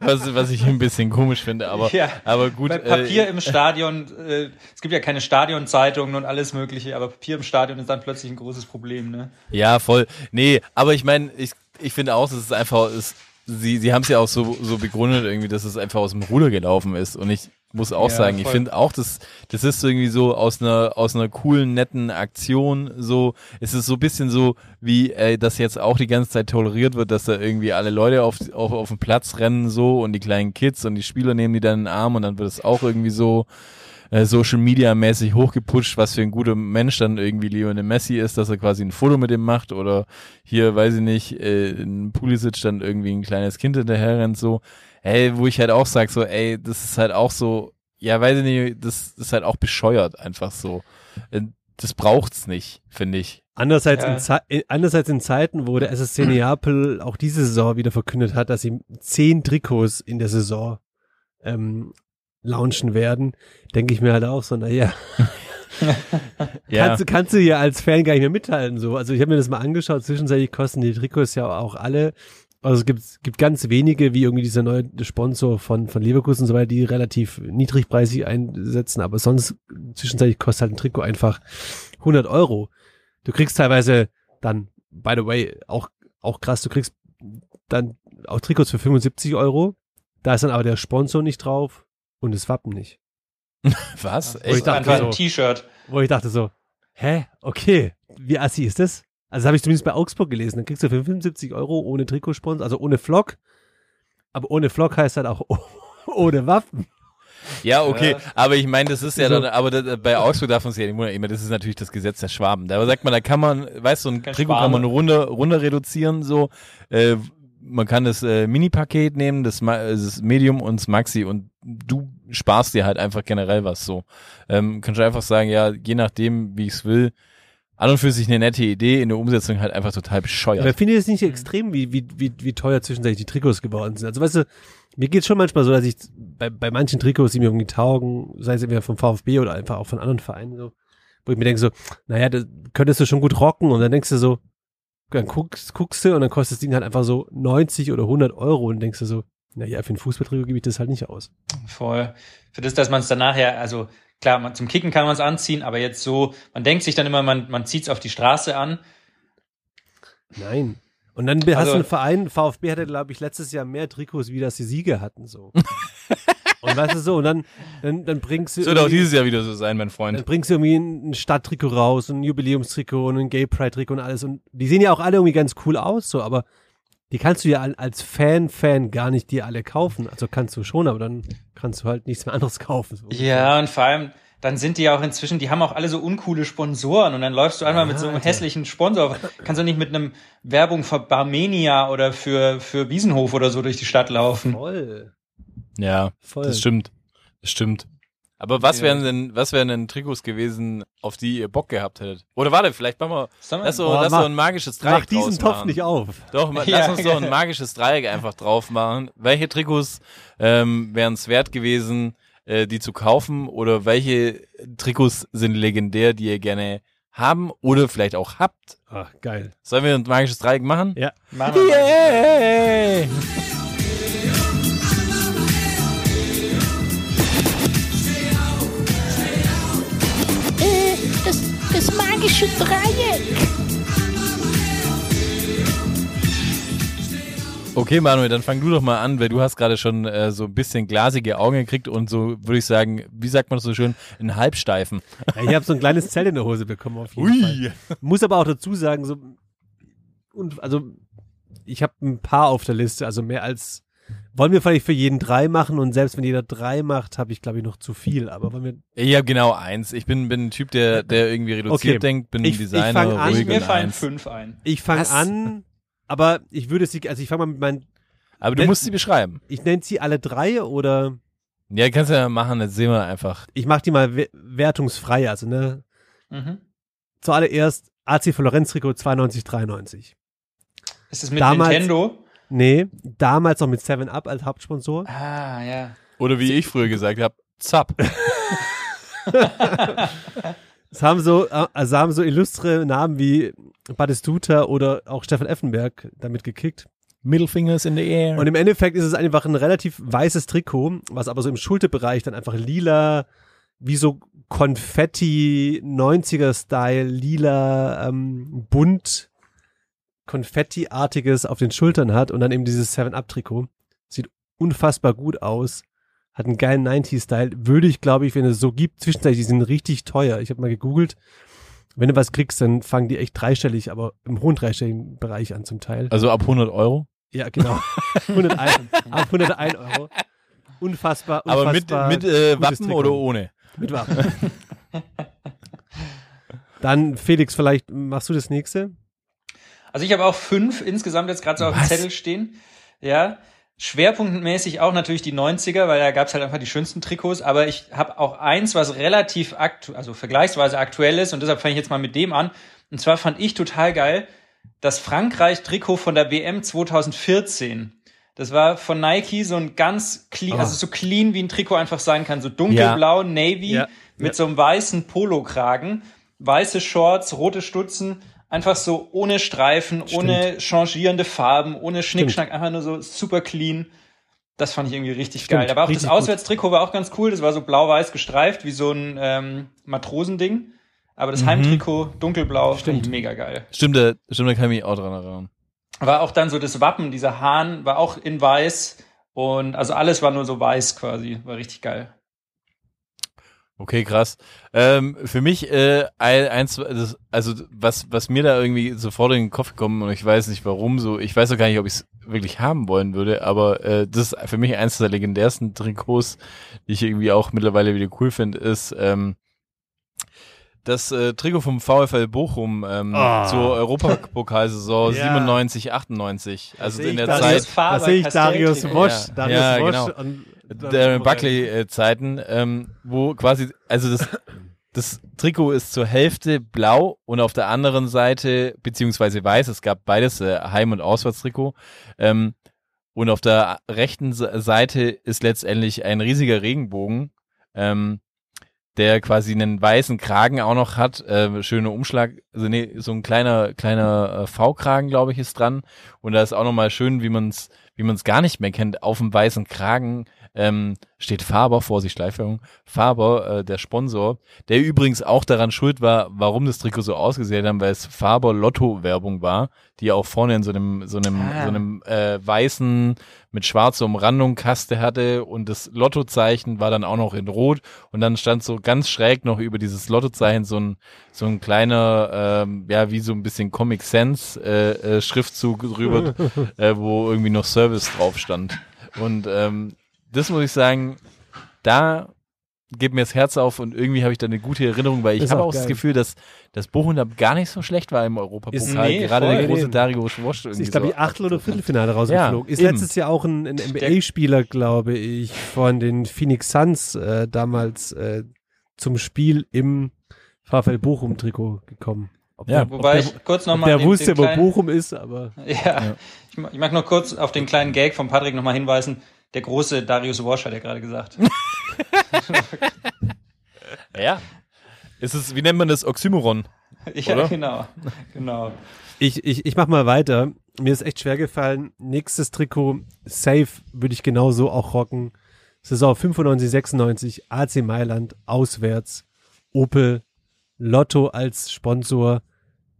was, was ich ein bisschen komisch finde, aber Ja, aber gut. Bei Papier äh, im Stadion, äh, es gibt ja keine Stadionzeitungen und alles mögliche, aber Papier im Stadion ist dann plötzlich ein großes Problem, ne? Ja, voll. Nee, aber ich meine, ich, ich finde auch, dass es einfach ist, sie, sie haben es ja auch so, so begründet irgendwie, dass es einfach aus dem Ruder gelaufen ist. Und ich muss auch Ja, sagen, ich voll. finde auch, dass das ist irgendwie so aus einer, aus einer coolen, netten Aktion so, es ist so ein bisschen so, wie äh, das jetzt auch die ganze Zeit toleriert wird, dass da irgendwie alle Leute auf, auf, auf den Platz rennen so und die kleinen Kids und die Spieler nehmen die dann in den Arm und dann wird es auch irgendwie so äh, Social Media mäßig hochgepusht, was für ein guter Mensch dann irgendwie Lionel Messi ist, dass er quasi ein Foto mit dem macht oder hier, weiß ich nicht, äh, in Pulisic dann irgendwie ein kleines Kind hinterher rennt so. Ey, wo ich halt auch sag so, ey, das ist halt auch so, ja, weiß ich nicht, das ist halt auch bescheuert einfach so. Äh, Das braucht's nicht, finde ich. Andererseits, Ja. in Ze in, andererseits in Zeiten, wo der SSC Neapel auch diese Saison wieder verkündet hat, dass sie zehn Trikots in der Saison ähm, launchen werden, denke ich mir halt auch so, naja, Ja, kannst, du- kannst du ja als Fan gar nicht mehr mithalten. So. Also ich habe mir das mal angeschaut, zwischenzeitlich kosten die Trikots ja auch alle. Also es gibt, gibt ganz wenige, wie irgendwie dieser neue Sponsor von, von Leverkusen und so weiter, die relativ niedrigpreisig einsetzen, aber sonst zwischenzeitlich kostet halt ein Trikot einfach 100 Euro. Du kriegst teilweise dann, by the way, auch, auch krass, du kriegst dann auch Trikots für 75 Euro. Da ist dann aber der Sponsor nicht drauf und das Wappen nicht. was? ich Echt? dachte Einfach so. ein T-Shirt. Wo ich dachte so, hä, okay, wie assi ist das? Also das habe ich zumindest bei Augsburg gelesen. Dann kriegst du für 75 Euro ohne Trikotsponsor, also ohne Flock. Aber ohne Flock heißt halt auch ohne Waffen. Ja, okay, Ja. aber ich meine, das ist ja So. dann, aber da, bei Augsburg darf man sich ja nicht wundern, ich meine, das ist natürlich das Gesetz der Schwaben. Da sagt man, da kann man, weißt du, so ein Kein Trikot kann Schwabe. man runter, runter reduzieren, so, äh, man kann das äh, Mini-Paket nehmen, das, Ma- äh, das Medium und das Maxi und du sparst dir halt einfach generell was so. Ähm, kannst du einfach sagen, ja, je nachdem, wie ich es will, an und für sich eine nette Idee, in der Umsetzung halt einfach total bescheuert. Aber finde ich es nicht extrem, wie, wie, wie, wie teuer zwischenzeitlich die Trikots geworden sind. Also weißt du, mir geht schon manchmal so, dass ich bei, bei manchen Trikots, die mir irgendwie taugen, sei es entweder vom VfB oder einfach auch von anderen Vereinen, so, wo ich mir denke so, naja, das könntest du schon gut rocken und dann denkst du so, dann guckst, guckst du und dann kostet das Ding halt einfach so 90 oder 100 Euro und denkst du so, naja, für ein Fußballtrikot gebe ich das halt nicht aus. Voll. Für das, dass man es dann nachher, also klar, man, zum Kicken kann man es anziehen, aber jetzt so, man denkt sich dann immer, man, man zieht es auf die Straße an. Nein. Und dann hast Also- du einen Verein, VfB hatte, glaube ich, letztes Jahr mehr Trikots, wie das die Siege hatten, so. und weißt du so, und dann, dann, dann bringst du Das wird auch dieses Jahr wieder so sein, mein Dann Freund. bringst du irgendwie ein Stadttrikot raus, und ein Jubiläumstrikot und ein Gay Pride Trikot und alles. Und die sehen ja auch alle irgendwie ganz cool aus, so, aber die kannst du ja al- als Fan, Fan gar nicht dir alle kaufen. Also kannst du schon, aber dann kannst du halt nichts mehr anderes kaufen. So. Ja, und vor allem, dann sind die ja auch inzwischen, die haben auch alle so uncoole Sponsoren und dann läufst du einmal mit so einem Alter. hässlichen Sponsor. Kannst du nicht mit einem Werbung für Barmenia oder für, für Wiesenhof oder so durch die Stadt laufen. Voll. Ja, Voll. das stimmt. Das stimmt. Aber was Ja. wären denn, was wären denn Trikots gewesen, auf die ihr Bock gehabt hättet? Oder warte, vielleicht machen wir, lass so, Boah, lass mach- so ein magisches Dreieck Mach diesen draus Topf nicht auf. Doch, ma- Ja, lass uns doch ein magisches Dreieck einfach drauf machen. Welche Trikots ähm, wären es wert gewesen, äh, die zu kaufen? Oder welche Trikots sind legendär, die ihr gerne haben oder vielleicht auch habt? Ach, geil. Sollen wir ein magisches Dreieck machen? Ja. Machen wir magische Dreieck. Okay, Manuel, dann fang du doch mal an, weil du hast gerade schon äh, so ein bisschen glasige Augen gekriegt und so, würde ich sagen, wie sagt man das so schön, einen Halbsteifen. Ja, ich habe so ein kleines Zelt in der Hose bekommen auf jeden Fall. Muss aber auch dazu sagen, so und also ich habe ein paar auf der Liste, also mehr als wollen wir vielleicht für jeden drei machen und selbst wenn jeder drei macht, habe ich glaube ich noch zu viel. Aber wollen wir Ich habe genau eins. Ich bin, bin ein Typ, der, der irgendwie reduziert Okay. denkt, bin Ich- ein ich Designer, fang an. ruhig Mir fallen eins. fünf ein. ich fange an, aber ich würde sie, also ich fange mal mit meinen, Aber du Wenn- musst sie beschreiben. ich nenne sie alle drei oder Ja, kannst du ja machen, jetzt sehen wir einfach. ich mache die mal we- wertungsfrei, also ne. Mhm. Zuallererst AC Florenz Trikot 92 93. Ist es mit Damals- Nintendo? Nee, damals noch mit 7 Up als Hauptsponsor. Ah, ja. Oder wie ich früher gesagt habe, Zap. Es haben so, äh, also haben so illustre Namen wie Batistuta oder auch Stefan Effenberg damit gekickt. Middle fingers in the air. Und im Endeffekt ist es einfach ein relativ weißes Trikot, was aber so im Schulterbereich dann einfach lila, wie so Konfetti 90er-Style, lila, ähm, bunt, Konfetti-artiges auf den Schultern hat und dann eben dieses 7-Up-Trikot. Sieht unfassbar gut aus. Hat einen geilen 90s-Style. Würde ich, glaube ich, wenn es so gibt, zwischenzeitlich, die sind richtig teuer. Ich habe mal gegoogelt. Wenn du was kriegst, dann fangen die echt dreistellig, aber im hohen dreistelligen Bereich an zum Teil. also ab 100 Euro. Ja, genau. 101, ab 101 Euro. Unfassbar, unfassbar. Aber mit, mit äh, Wappen Trikot. oder ohne? Mit Wappen. Dann, Felix, vielleicht machst du das nächste? Also ich habe auch fünf insgesamt jetzt gerade so auf dem? Zettel stehen. Ja. Schwerpunktmäßig auch natürlich die 90er, weil da gab's halt einfach die schönsten Trikots. Aber ich habe auch eins, was relativ aktu also vergleichsweise aktuell ist und deshalb fange ich jetzt mal mit dem an. Und zwar fand ich total geil das Frankreich-Trikot von der WM 2014. Das war von Nike so ein ganz clean, Ah. also so clean wie ein Trikot einfach sein kann. So dunkelblau, Navy Ja. mit Ja. so einem weißen Polokragen, weiße Shorts, rote Stutzen, einfach so ohne Streifen, ohne changierende Farben, ohne Schnickschnack, einfach nur so super clean. Das fand ich irgendwie richtig Stimmt, geil. Aber auch das. Auswärtstrikot war auch ganz cool. Das war so blau-weiß gestreift, wie so ein ähm, Matrosending. Aber Mhm. das Heimtrikot dunkelblau, fand ich mega geil. Stimmt, da, stimmt, da kann ich mich auch dran erinnern. War auch dann so das Wappen, dieser Hahn, war auch in weiß. Und also alles war nur so weiß quasi. War richtig geil. Okay, krass. Ähm, für mich äh, ein- eins, das, also was was mir da irgendwie sofort in den Kopf gekommen und ich weiß nicht warum so, ich weiß auch gar nicht, ob ich es wirklich haben wollen würde, aber äh, das ist für mich eins der legendärsten Trikots, die ich irgendwie auch mittlerweile wieder cool finde, ist ähm, das äh, Trikot vom VfL Bochum ähm, Ah. zur Europapokalsaison Ja. 97, 98. Also in der Darius- Zeit Faber, Da sehe ich Darius. Wosch, Ja, Darius ja, Wosch genau. und der Buckley-Zeiten, ähm, wo quasi, also das, das Trikot ist zur Hälfte blau und auf der anderen Seite, beziehungsweise weiß, es gab beides, äh, Heim- und Auswärtstrikot, ähm, und auf der rechten Se- Seite ist letztendlich ein riesiger Regenbogen, ähm, der quasi einen weißen Kragen auch noch hat, äh, schöner Umschlag, also nee, so ein kleiner kleiner äh, V-Kragen, glaube ich, ist dran. Und da ist auch nochmal schön, wie man es wie man es gar nicht mehr kennt, auf dem weißen Kragen ähm, steht Faber, Vorsicht, Schleiferung, Faber, äh, der Sponsor, der übrigens auch daran schuld war, warum das Trikot so ausgesehen hat, weil es Faber Lotto-Werbung war, die auch vorne in so einem, so einem, Ah. so einem äh, weißen mit schwarzer Umrandung Kaste hatte und das Lottozeichen war dann auch noch in Rot und dann stand so ganz schräg noch über dieses Lottozeichen so ein so ein kleiner, ähm, ja wie so ein bisschen Comic Sense äh, äh, Schriftzug drüber, äh, wo irgendwie noch Service drauf stand. Und ähm, das muss ich sagen, da geht mir das Herz auf und irgendwie habe ich da eine gute Erinnerung, weil ich habe auch auch das. Gefühl, dass das Bochum da gar nicht so schlecht war im Europapokal. Ist- Nee, Gerade der große. Dario Schwosch irgendwie Ich glaube, so. die Achtel- oder Viertelfinale rausgeflogen. Ja, ist eben. letztes Jahr auch ein, ein NBA-Spieler, glaube ich, von den Phoenix Suns äh, damals äh, zum Spiel im VfL Bochum-Trikot gekommen. Ob Ja. der, Wobei ob ich der, kurz nochmal. der wusste, wo Bochum ist, aber Ja, Ich, ma- ich mag nur kurz auf den kleinen Gag von Patrick nochmal hinweisen. Der große Darius Wosch hat ja gerade gesagt. Ja. Ist es, wie nennt man das? Oxymoron. ja, Oder? genau. Genau. ich, ich, ich mach mal weiter. Mir ist echt schwer gefallen. Nächstes Trikot, safe, würde ich genauso auch rocken. Saison 95, 96, AC Mailand, auswärts, Opel, Lotto als Sponsor,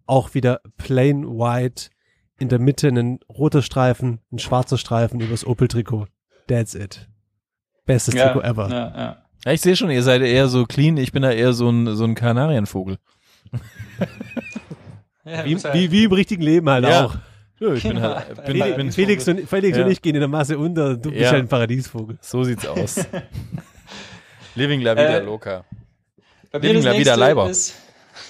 auch wieder plain white, in der Mitte ein roter Streifen, ein schwarzer Streifen übers Opel-Trikot. That's it. Bestes Trikot ever. Ja, ja. Ja, ich sehe schon, ihr seid eher so clean, ich bin da eher so ein, so ein Kanarienvogel. Ja, Wie, muss ja- wie, wie im richtigen Leben halt Ja. auch. Nö, ich bin halt, bin, Felix, bin, Felix, und, Felix Ja. und ich gehen in der Masse unter, du bist Ja. halt ein Paradiesvogel. so sieht's aus. Living la vida Äh, loca. Living la vida Leiber. ist,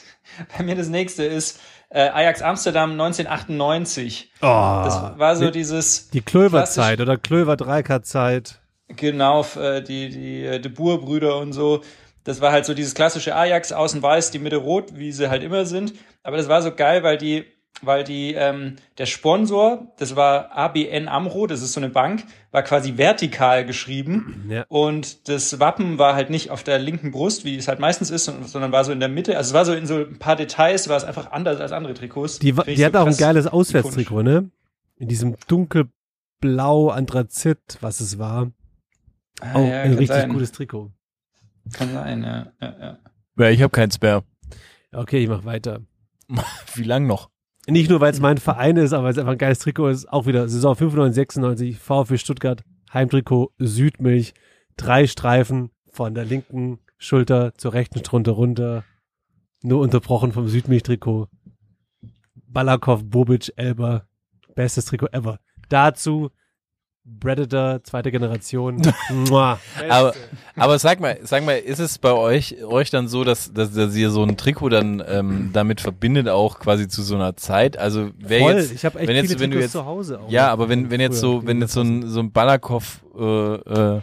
bei mir das nächste ist äh, Ajax Amsterdam 1998. Oh, Das war so die, dieses die Klöver-Zeit oder Klöver-Dreikart-Zeit. Genau, äh, die, die äh, De Boer-Brüder und so. Das war halt so dieses klassische Ajax, außen weiß, die Mitte rot, wie sie halt immer sind. Aber das war so geil, weil die, weil die, ähm, der Sponsor, das war ABN Amro, das ist so eine Bank, war quasi vertikal geschrieben. Ja. Und das Wappen war halt nicht auf der linken Brust, wie es halt meistens ist, sondern war so in der Mitte. Also es war so in so ein paar Details, war es einfach anders als andere Trikots. Die, die so hat auch ein geiles. Auswärtstrikot, ne? In diesem dunkelblau Anthrazit, was es war. Ah, Auch ja, ein richtig sein. gutes Trikot. Kann sein, ja. ja, ja. Ja, ich habe keinen Spare. Okay, ich mach weiter. Wie lang noch? Nicht nur, weil es mein Verein ist, aber weil es einfach ein geiles Trikot ist. Auch wieder Saison 95, 96, VfB Stuttgart, Heimtrikot, Südmilch, drei Streifen von der linken Schulter zur rechten Strunte runter. Nur unterbrochen vom Südmilch-Trikot. Balakov, Bobic, Elber. Bestes Trikot ever. Dazu Predator, zweite Generation. Aber, aber sag mal, sag mal, ist es bei euch, euch dann so, dass, dass, dass ihr so ein Trikot dann ähm, damit verbindet, auch quasi zu so einer Zeit? Also wer Voll. jetzt, ich habe echt wenn jetzt, viele wenn du jetzt, zu Hause auch. ja, aber wenn, wenn jetzt so, wenn jetzt so ein, so ein Balakov, äh, äh,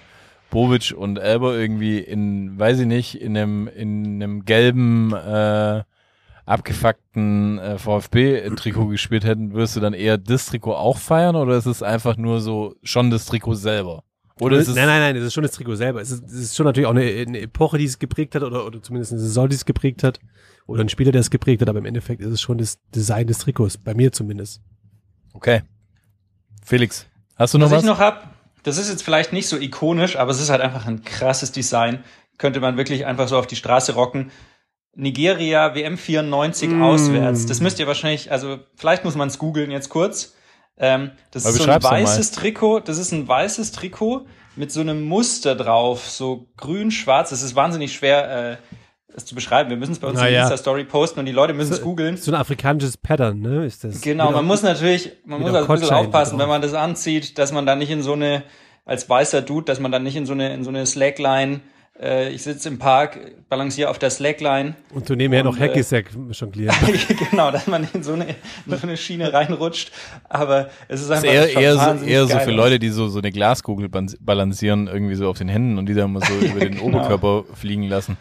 Bobic und Elber irgendwie in, weiß ich nicht, in einem, in einem gelben, äh, abgefuckten äh, VfB-Trikot gespielt hätten, würdest du dann eher das Trikot auch feiern oder ist es einfach nur so schon das Trikot selber? Oder ist es nein, nein, nein, es ist schon das Trikot selber. Es ist, es ist schon natürlich auch eine, eine Epoche, die es geprägt hat, oder, oder zumindest eine Saison, die es geprägt hat. Oder ein Spieler, der es geprägt hat, aber im Endeffekt ist es schon das Design des Trikots, bei mir zumindest. Okay. Felix, hast du noch was, was? ich noch hab, das ist jetzt vielleicht nicht so ikonisch, aber es ist halt einfach ein krasses Design. Könnte man wirklich einfach so auf die Straße rocken. Nigeria WM 94 Mm. auswärts. Das müsst ihr wahrscheinlich, also vielleicht muss man es googeln jetzt kurz. Ähm, das Aber ist so ein weißes Trikot. Das ist ein weißes Trikot mit so einem Muster drauf, so grün-schwarz. Das ist wahnsinnig schwer, äh, es zu beschreiben. Wir müssen es bei uns Na in ja. Insta-Story posten und die Leute müssen es googeln. So ein afrikanisches Pattern, ne? Ist das? Genau, man auch- muss natürlich, man muss also ein bisschen aufpassen, wenn man das anzieht, dass man da nicht in so eine, als weißer Dude, dass man dann nicht in so eine, in so eine Slackline, äh, ich sitze im Park, balanciere auf der Slackline, Und du nebenher noch und, äh, Hackisack jonglieren. genau, dass man nicht in so eine, in so eine Schiene reinrutscht, aber es ist einfach ist eher, schon eher, so, eher so für. Leute, die so, so eine Glaskugel balancieren, irgendwie so auf den Händen und die dann mal so über den Genau. Oberkörper fliegen lassen.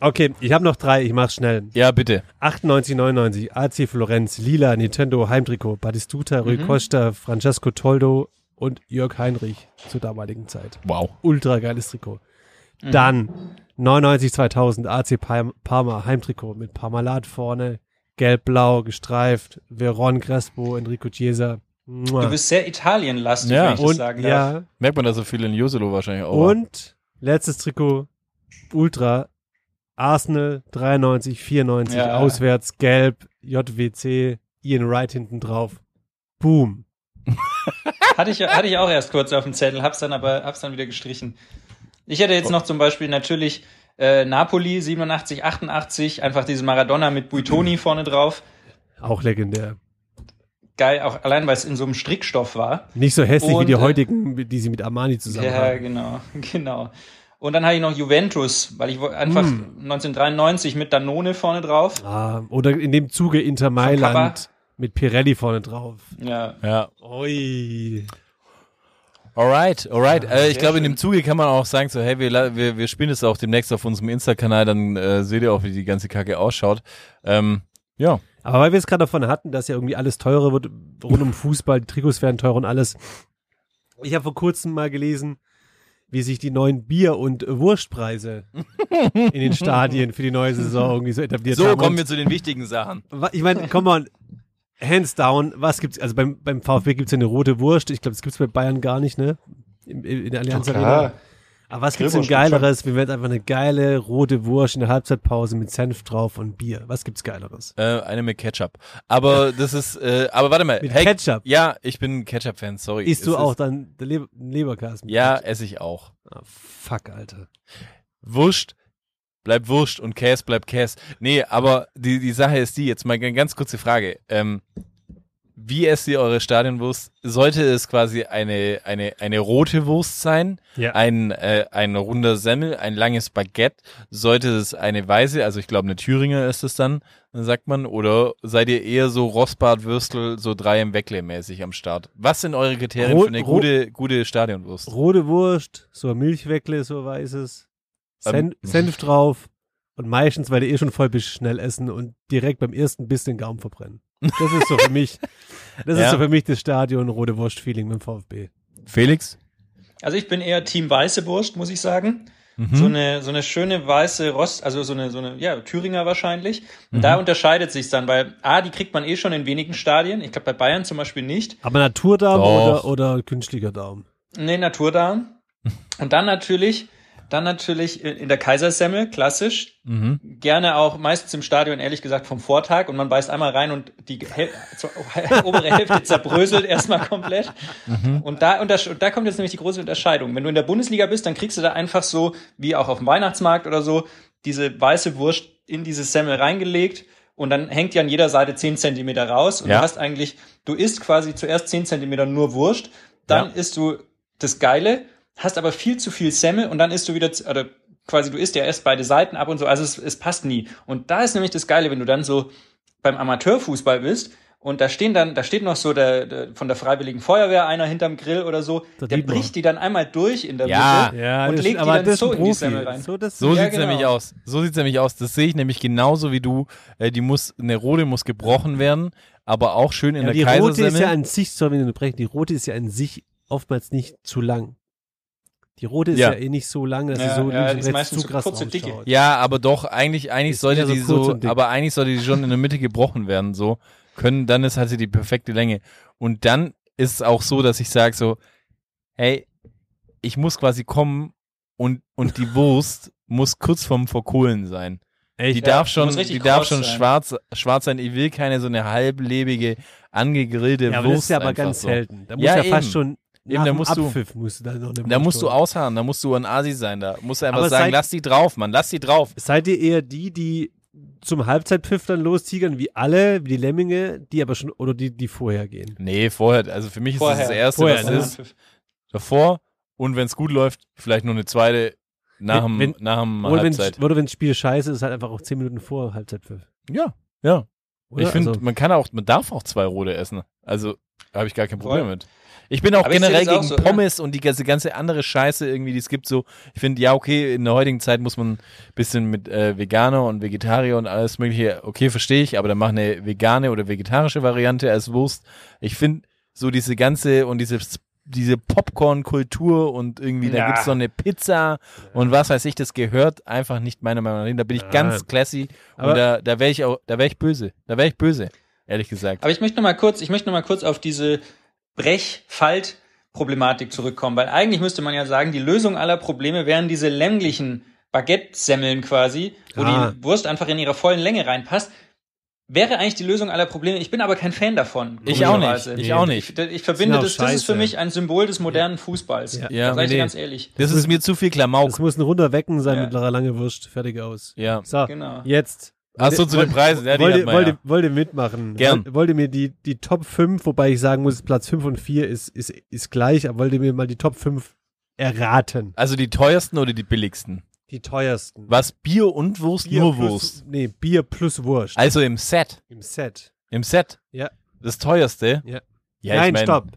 Okay, ich habe noch drei, ich mach's schnell. Ja, bitte. 98, 99, AC Florenz, Lila, Nintendo, Heimtrikot, Batistuta, Rui Mhm. Costa, Francesco Toldo und Jörg Heinrich zur damaligen Zeit. Wow. Ultra geiles Trikot. Mhm. Dann 99, 2000, AC Parma, Heimtrikot mit Parmalat vorne, gelb-blau gestreift, Veron Crespo, Enrico Chiesa. Du bist sehr Italienlastig, Ja. wenn ich das und, sagen darf. ja, Merkt man da so viel in Joselo wahrscheinlich auch. und letztes Trikot, Ultra, Arsenal 93, 94, Ja. auswärts, gelb, JWC, Ian Wright hinten drauf. Boom. Hatte ich, hatte ich auch erst kurz auf dem Zettel, hab's dann aber hab's dann wieder gestrichen. Ich hätte jetzt noch zum Beispiel natürlich äh, Napoli 87, 88, einfach diesen Maradona mit Buitoni vorne drauf. Auch legendär. Geil, auch allein weil es in so einem Strickstoff war. Nicht so hässlich wie Und, die äh, heutigen, die sie mit Armani zusammen Ja, haben. genau, genau. Und dann hatte ich noch Juventus, weil ich einfach Mm. 1993 mit Danone vorne drauf. Ah, oder in dem Zuge Inter Mailand mit Pirelli vorne drauf. Ja, ja. Ui. Alright, alright. äh, ich glaube, in dem Zuge kann man auch sagen, so, hey, wir, wir, wir spielen das auch demnächst auf unserem Insta-Kanal, dann äh, seht ihr auch, wie die ganze Kacke ausschaut. Ähm, ja. Aber weil wir es gerade davon hatten, dass ja irgendwie alles teurer wird, rund um Fußball, die Trikots werden teurer und alles. Ich habe vor kurzem mal gelesen, wie sich die neuen Bier- und Wurstpreise in den Stadien für die neue Saison irgendwie so etabliert So haben. kommen Und wir zu den wichtigen Sachen. Ich meine, komm mal, hands down, was gibt's, also beim, beim VfB gibt's ja eine rote Wurst, ich glaube, das gibt's bei Bayern gar nicht, ne? In, in der Allianz Arena. Aber was gibt's denn Geileres, wie wenn einfach eine geile rote Wurst in der Halbzeitpause mit Senf drauf und Bier? Was gibt's Geileres? Äh, eine mit Ketchup. Aber das ist, äh, aber warte mal. Mit Ketchup? Ja, ich bin Ketchup-Fan, sorry. Isst du Es auch dann Leber Leberkas mit Ja, esse ich auch. Ah, fuck, Alter. Wurst bleibt Wurst und Käse bleibt Käse. Nee, aber die, die Sache ist die, jetzt mal eine ganz kurze Frage. Ähm, wie esst ihr eure Stadionwurst? Sollte es quasi eine, eine, eine rote Wurst sein? Ja. Ein, äh, ein runder Semmel, ein langes Baguette? Sollte es eine weiße, also ich glaube eine Thüringer ist es dann, sagt man, oder seid ihr eher so Rostbratwürstel, so drei im Weckle mäßig am Start? Was sind eure Kriterien Rot- für eine gute, gute Stadionwurst? Rote Wurst, so ein Milchweckle, so weißes, Sen Ähm. Senf drauf und meistens, weil du eh schon voll bist, schnell essen und direkt beim ersten Biss den Gaumen verbrennen. Das ist so für mich, das Ja. ist so für mich das Stadion Rote Wurst-Feeling mit dem VfB. Felix? Also ich bin eher Team weiße Wurst, muss ich sagen. Mhm. So eine so eine schöne weiße Rost, also so eine so eine ja Thüringer wahrscheinlich. Und Mhm. da unterscheidet sich's dann, weil a die kriegt man eh schon in wenigen Stadien. Ich glaube bei Bayern zum Beispiel nicht. Aber Naturdarm Doch. oder, oder künstlicher Darm? Nee, Naturdarm. Und dann natürlich dann natürlich in der Kaisersemmel, klassisch. Mhm. Gerne auch meistens im Stadion, ehrlich gesagt, vom Vortag. Und man beißt einmal rein und die Häl obere Hälfte zerbröselt erstmal komplett. Und da, und da kommt jetzt nämlich die große Unterscheidung. Wenn du in der Bundesliga bist, dann kriegst du da einfach so, wie auch auf dem Weihnachtsmarkt oder so, diese weiße Wurst in diese Semmel reingelegt. Und dann hängt die an jeder Seite 10 Zentimeter raus. Und Ja. du hast eigentlich, du isst quasi zuerst 10 Zentimeter nur Wurst. Dann Ja. isst du das Geile, hast aber viel zu viel Semmel und dann isst du wieder, oder quasi du isst ja erst beide Seiten ab und so, also es, es passt nie. Und da ist nämlich das Geile, wenn du dann so beim Amateurfußball bist und da stehen dann, da steht noch so der, der von der Freiwilligen Feuerwehr einer hinterm Grill oder so, Der der bricht die dann einmal durch in der Ja. Mitte Ja, und legt die dann so ein in die. Semmel rein. So, das So Ja, sieht's genau. nämlich aus. So sieht's nämlich aus. Das sehe ich nämlich genauso wie du. Äh, die muss, eine rote muss gebrochen werden, aber auch schön in ja, der die rote ist Kaisersemmel. ja an sich, sorry, wenn du unterbrechen, die rote ist ja an sich oftmals nicht zu lang. Die rote ist Ja. ja, eh nicht so lang, dass Ja, sie so ja, die und ist zu so krass kurze, dicke. ausschaut. ja, aber doch, eigentlich, eigentlich Ist sollte so die so, aber eigentlich sollte die schon in der Mitte gebrochen werden, so. Können, dann ist, hat sie die perfekte Länge. Und dann ist es auch so, dass ich sage so, hey, ich muss quasi kommen und, und die Wurst muss kurz vorm Verkohlen sein. Echt? Die Ja, darf schon, die darf schon sein. schwarz, schwarz sein. Ich will keine so eine halblebige, angegrillte Ja, aber Wurst. das ist ja aber einfach ganz so. selten. Da muss Ja, ja, fast eben. schon Eben, da musst du- Abpfiff musst du da noch Da musst du ausharren, da musst du ein Asi sein, da musst du einfach Aber sagen, seid- lass die drauf, Mann, lass die drauf. Seid ihr eher die, die zum Halbzeitpfiff dann lostigern, wie alle, wie die Lemminge, die aber schon, oder die, die vorher gehen? Nee, vorher, also für mich ist das Vorher. das Erste, Vorher, was ne? ist, davor und wenn es gut läuft, vielleicht nur eine zweite nach dem, Wenn- nach dem Oder wenn Halbzeit. oder wenn das Spiel scheiße ist, halt einfach auch zehn Minuten vor Halbzeitpfiff. Ja, ja. Oder? Ich finde, also, man kann auch, man darf auch zwei rote essen. Also, da habe ich gar kein Problem Voll. mit. Ich bin auch Aber generell das auch gegen so, ja. Pommes und die ganze, ganze andere Scheiße irgendwie, die es gibt so. Ich finde, ja, okay, in der heutigen Zeit muss man ein bisschen mit äh, Veganer und Vegetarier und alles mögliche, okay, verstehe ich, aber dann mach eine vegane oder vegetarische Variante als Wurst. Ich finde, so diese ganze und diese diese Popcorn-Kultur und irgendwie, da Ja. gibt's noch eine Pizza und was weiß ich, das gehört einfach nicht meiner Meinung nach hin. Da bin ich Nein. ganz classy Aber- und da, da wäre ich auch, da wäre ich böse. Da wäre ich böse, ehrlich gesagt. Aber ich möchte noch mal kurz, ich möchte noch mal kurz auf diese Brech-Falt-Problematik zurückkommen, weil eigentlich müsste man ja sagen, die Lösung aller Probleme wären diese länglichen Baguette-Semmeln quasi, wo Ah. die Wurst einfach in ihrer vollen Länge reinpasst. Wäre eigentlich die Lösung aller Probleme. Ich bin aber kein Fan davon. Ich auch nicht. Ich auch nicht. Ich, ich verbinde das, das ist für mich ein Symbol des modernen Fußballs. Ja. Ja, nee. ganz ehrlich. Das ist mir zu viel Klamauk. das muss ein runder Wecken sein Ja. mit einer lange Wurst. Fertig aus. Ja. So, Genau. jetzt. Ach so, zu den Preisen. Ja, die wollt, man wollt, ja. wollt ihr mitmachen? Gern. Wollt, ihr mir die, die Top 5, wobei ich sagen muss, Platz 5 und 4 ist, ist, ist gleich, aber wollt ihr mir mal die Top 5 erraten? Also die teuersten oder die billigsten? Die teuersten. Was? Bier und Wurst? Bier nur plus, Wurst. Nee, Bier plus Wurst. Also im Set. Im Set. Im Set. Ja. Das teuerste? Ja. Ja, Nein, ich mein, stopp.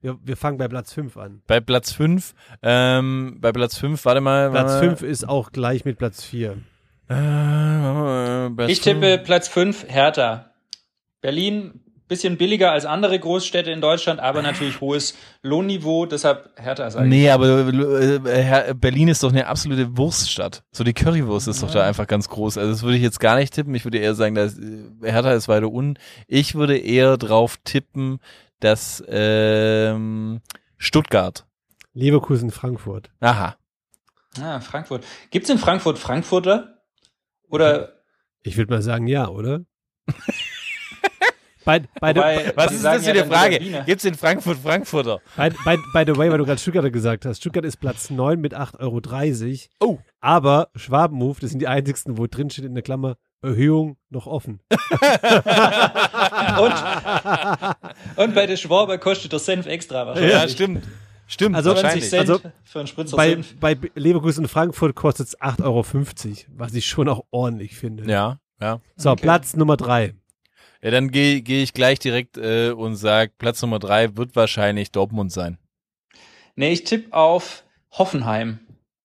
Wir, wir fangen bei Platz 5 an. Bei Platz 5, ähm, bei Platz 5, warte mal. Platz warte 5 ist auch gleich mit Platz 4. Äh, Platz Ich tippe Platz 5, Hertha. Berlin, bisschen billiger als andere Großstädte in Deutschland, aber natürlich hohes Lohnniveau, deshalb Hertha sage ich. Nee, aber äh, Berlin ist doch eine absolute Wurststadt. So die Currywurst ist doch da einfach ganz groß. Also das würde ich jetzt gar nicht tippen. Ich würde eher sagen, dass äh, Hertha ist weiter unten. Ich würde eher drauf tippen, dass ähm, Stuttgart. Leverkusen, Frankfurt. Aha. Ah, Frankfurt. Gibt's in Frankfurt Frankfurter? Oder Ich würde mal sagen, ja, oder? by, by, Wobei- the, Was ist das für ja eine Frage? Wiener. Gibt's in Frankfurt Frankfurter? by, by, by the way, weil du gerade Stuttgarter gesagt hast. Stuttgart ist Platz 9 mit 8,30 Euro. Oh. Aber Schwabenmove, das sind die einzigsten, wo drin steht in der Klammer Erhöhung noch offen. und, und bei der Schwaber kostet der Senf extra wahrscheinlich. Ja, stimmt. Stimmt, Also, 20 wahrscheinlich. Cent Also, für einen Spritzer Bei, bei Leverkusen und Frankfurt kostet es 8,50 Euro, was ich schon auch ordentlich finde. Ja, ja. So, Okay. Platz Nummer 3. Ja, dann gehe geh ich gleich direkt äh, und sag, Platz Nummer drei wird wahrscheinlich Dortmund sein. Nee, ich tippe auf Hoffenheim.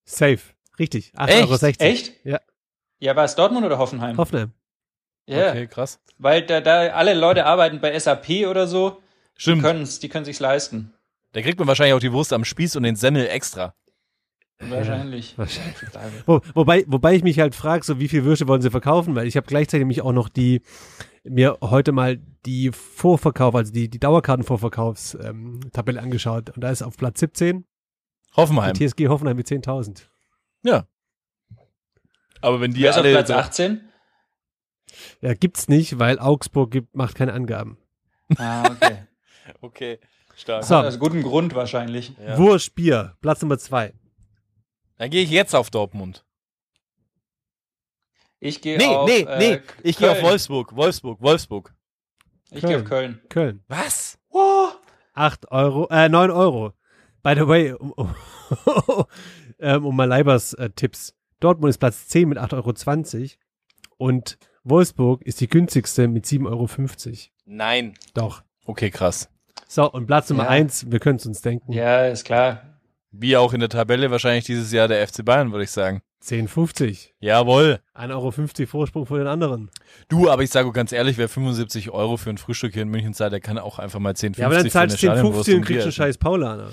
Safe. Richtig. 8,60 Echt? Euro. Echt? Ja. Ja, war es Dortmund oder Hoffenheim? Hoffenheim. Ja, Okay, krass. weil da, da alle Leute arbeiten bei SAP oder so, die Stimmt. können's, die können sich's leisten. Da kriegt man wahrscheinlich auch die Wurst am Spieß und den Semmel extra. Wahrscheinlich. Wahrscheinlich. Wo, wobei, wobei ich mich halt frage, so wie viel Würste wollen sie verkaufen, weil ich habe gleichzeitig mich auch noch die, mir heute mal die Vorverkauf, also die, die Dauerkartenvorverkaufstabelle ähm, angeschaut und da ist auf Platz 17 Hoffenheim. die TSG Hoffenheim mit 10.000. Ja. Aber wenn die Wer ist auf alle Platz so- 18? Ja, gibt's nicht, weil Augsburg gibt, macht keine Angaben. Ah, okay. Okay, stark. So. Aus gutem Grund wahrscheinlich. Ja. Wurst Bier, Platz Nummer 2. Dann gehe ich jetzt auf Dortmund. Ich gehe Nee, auf nee, äh, nee. Ich gehe auf. Wolfsburg, Wolfsburg, Wolfsburg. Ich gehe auf Köln. Köln. Was? 8 Euro, äh, 9 Euro. By the way, um, um, ähm, um mal Leibers äh, Tipps. Dortmund ist Platz 10 mit 8,20 Euro und Wolfsburg ist die günstigste mit 7,50 Euro. Nein. Doch. Okay, krass. So, und Platz Nummer Ja. 1, wir können es uns denken. Ja, ist klar. Wie auch in der Tabelle wahrscheinlich dieses Jahr der FC Bayern, würde ich sagen. 10,50. Jawohl. 1,50 Euro Vorsprung vor den anderen. Du, aber ich sage ganz ehrlich, wer 75 Euro für ein Frühstück hier in München zahlt, der kann auch einfach mal 10,50 Ja, aber dann für zahlst du 10,50 Stadionwurst und kriegst einen scheiß Paulaner.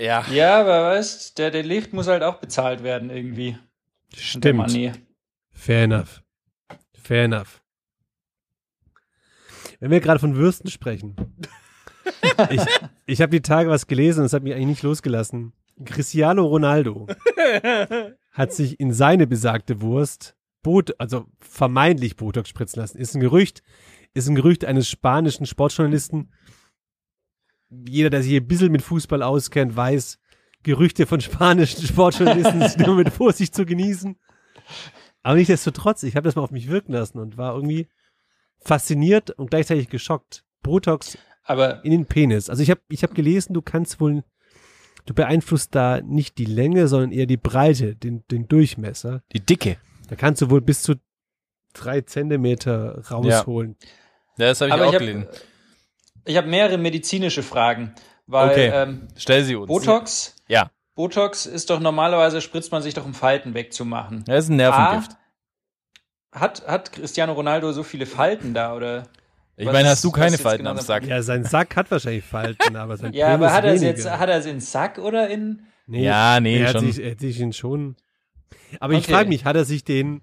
Ja. Ja, aber weißt, der, der Licht muss halt auch bezahlt werden irgendwie. Stimmt. Fair enough. Fair enough. Wenn wir gerade von Würsten sprechen. ich ich habe die Tage was gelesen und es hat mich eigentlich nicht losgelassen. Cristiano Ronaldo hat sich in seine besagte Wurst Bot, also vermeintlich Botox spritzen lassen. Ist ein Gerücht, ist ein Gerücht eines spanischen Sportjournalisten. Jeder, der sich ein bisschen mit Fußball auskennt, weiß, Gerüchte von spanischen Sportjournalisten sind nur mit Vorsicht zu genießen. Aber nichtsdestotrotz, ich habe das mal auf mich wirken lassen und war irgendwie fasziniert und gleichzeitig geschockt. Botox Aber in den Penis. Also ich habe ich hab gelesen, du kannst wohl, du beeinflusst da nicht die Länge, sondern eher die Breite, den, den Durchmesser. Die Dicke. Da kannst du wohl bis zu drei Zentimeter rausholen. Ja, das habe ich aber auch ich gelesen. habe ich hab mehrere medizinische Fragen. Weil Okay. ähm, Stell sie uns. Botox, Ja. Botox ist doch normalerweise, spritzt man sich doch, um Falten wegzumachen. Das ist ein Nervengift. A, hat, hat Cristiano Ronaldo so viele Falten da, oder? ich was meine, hast du keine Falten genau am Sack? Ja, sein Sack hat wahrscheinlich Falten, aber sein Ja, Penis aber hat er es jetzt, hat er es in Sack oder in? Nee, Ja, nee, er hat schon. Sich, er hat sich ihn schon. Aber ich Okay. frage mich, hat er sich den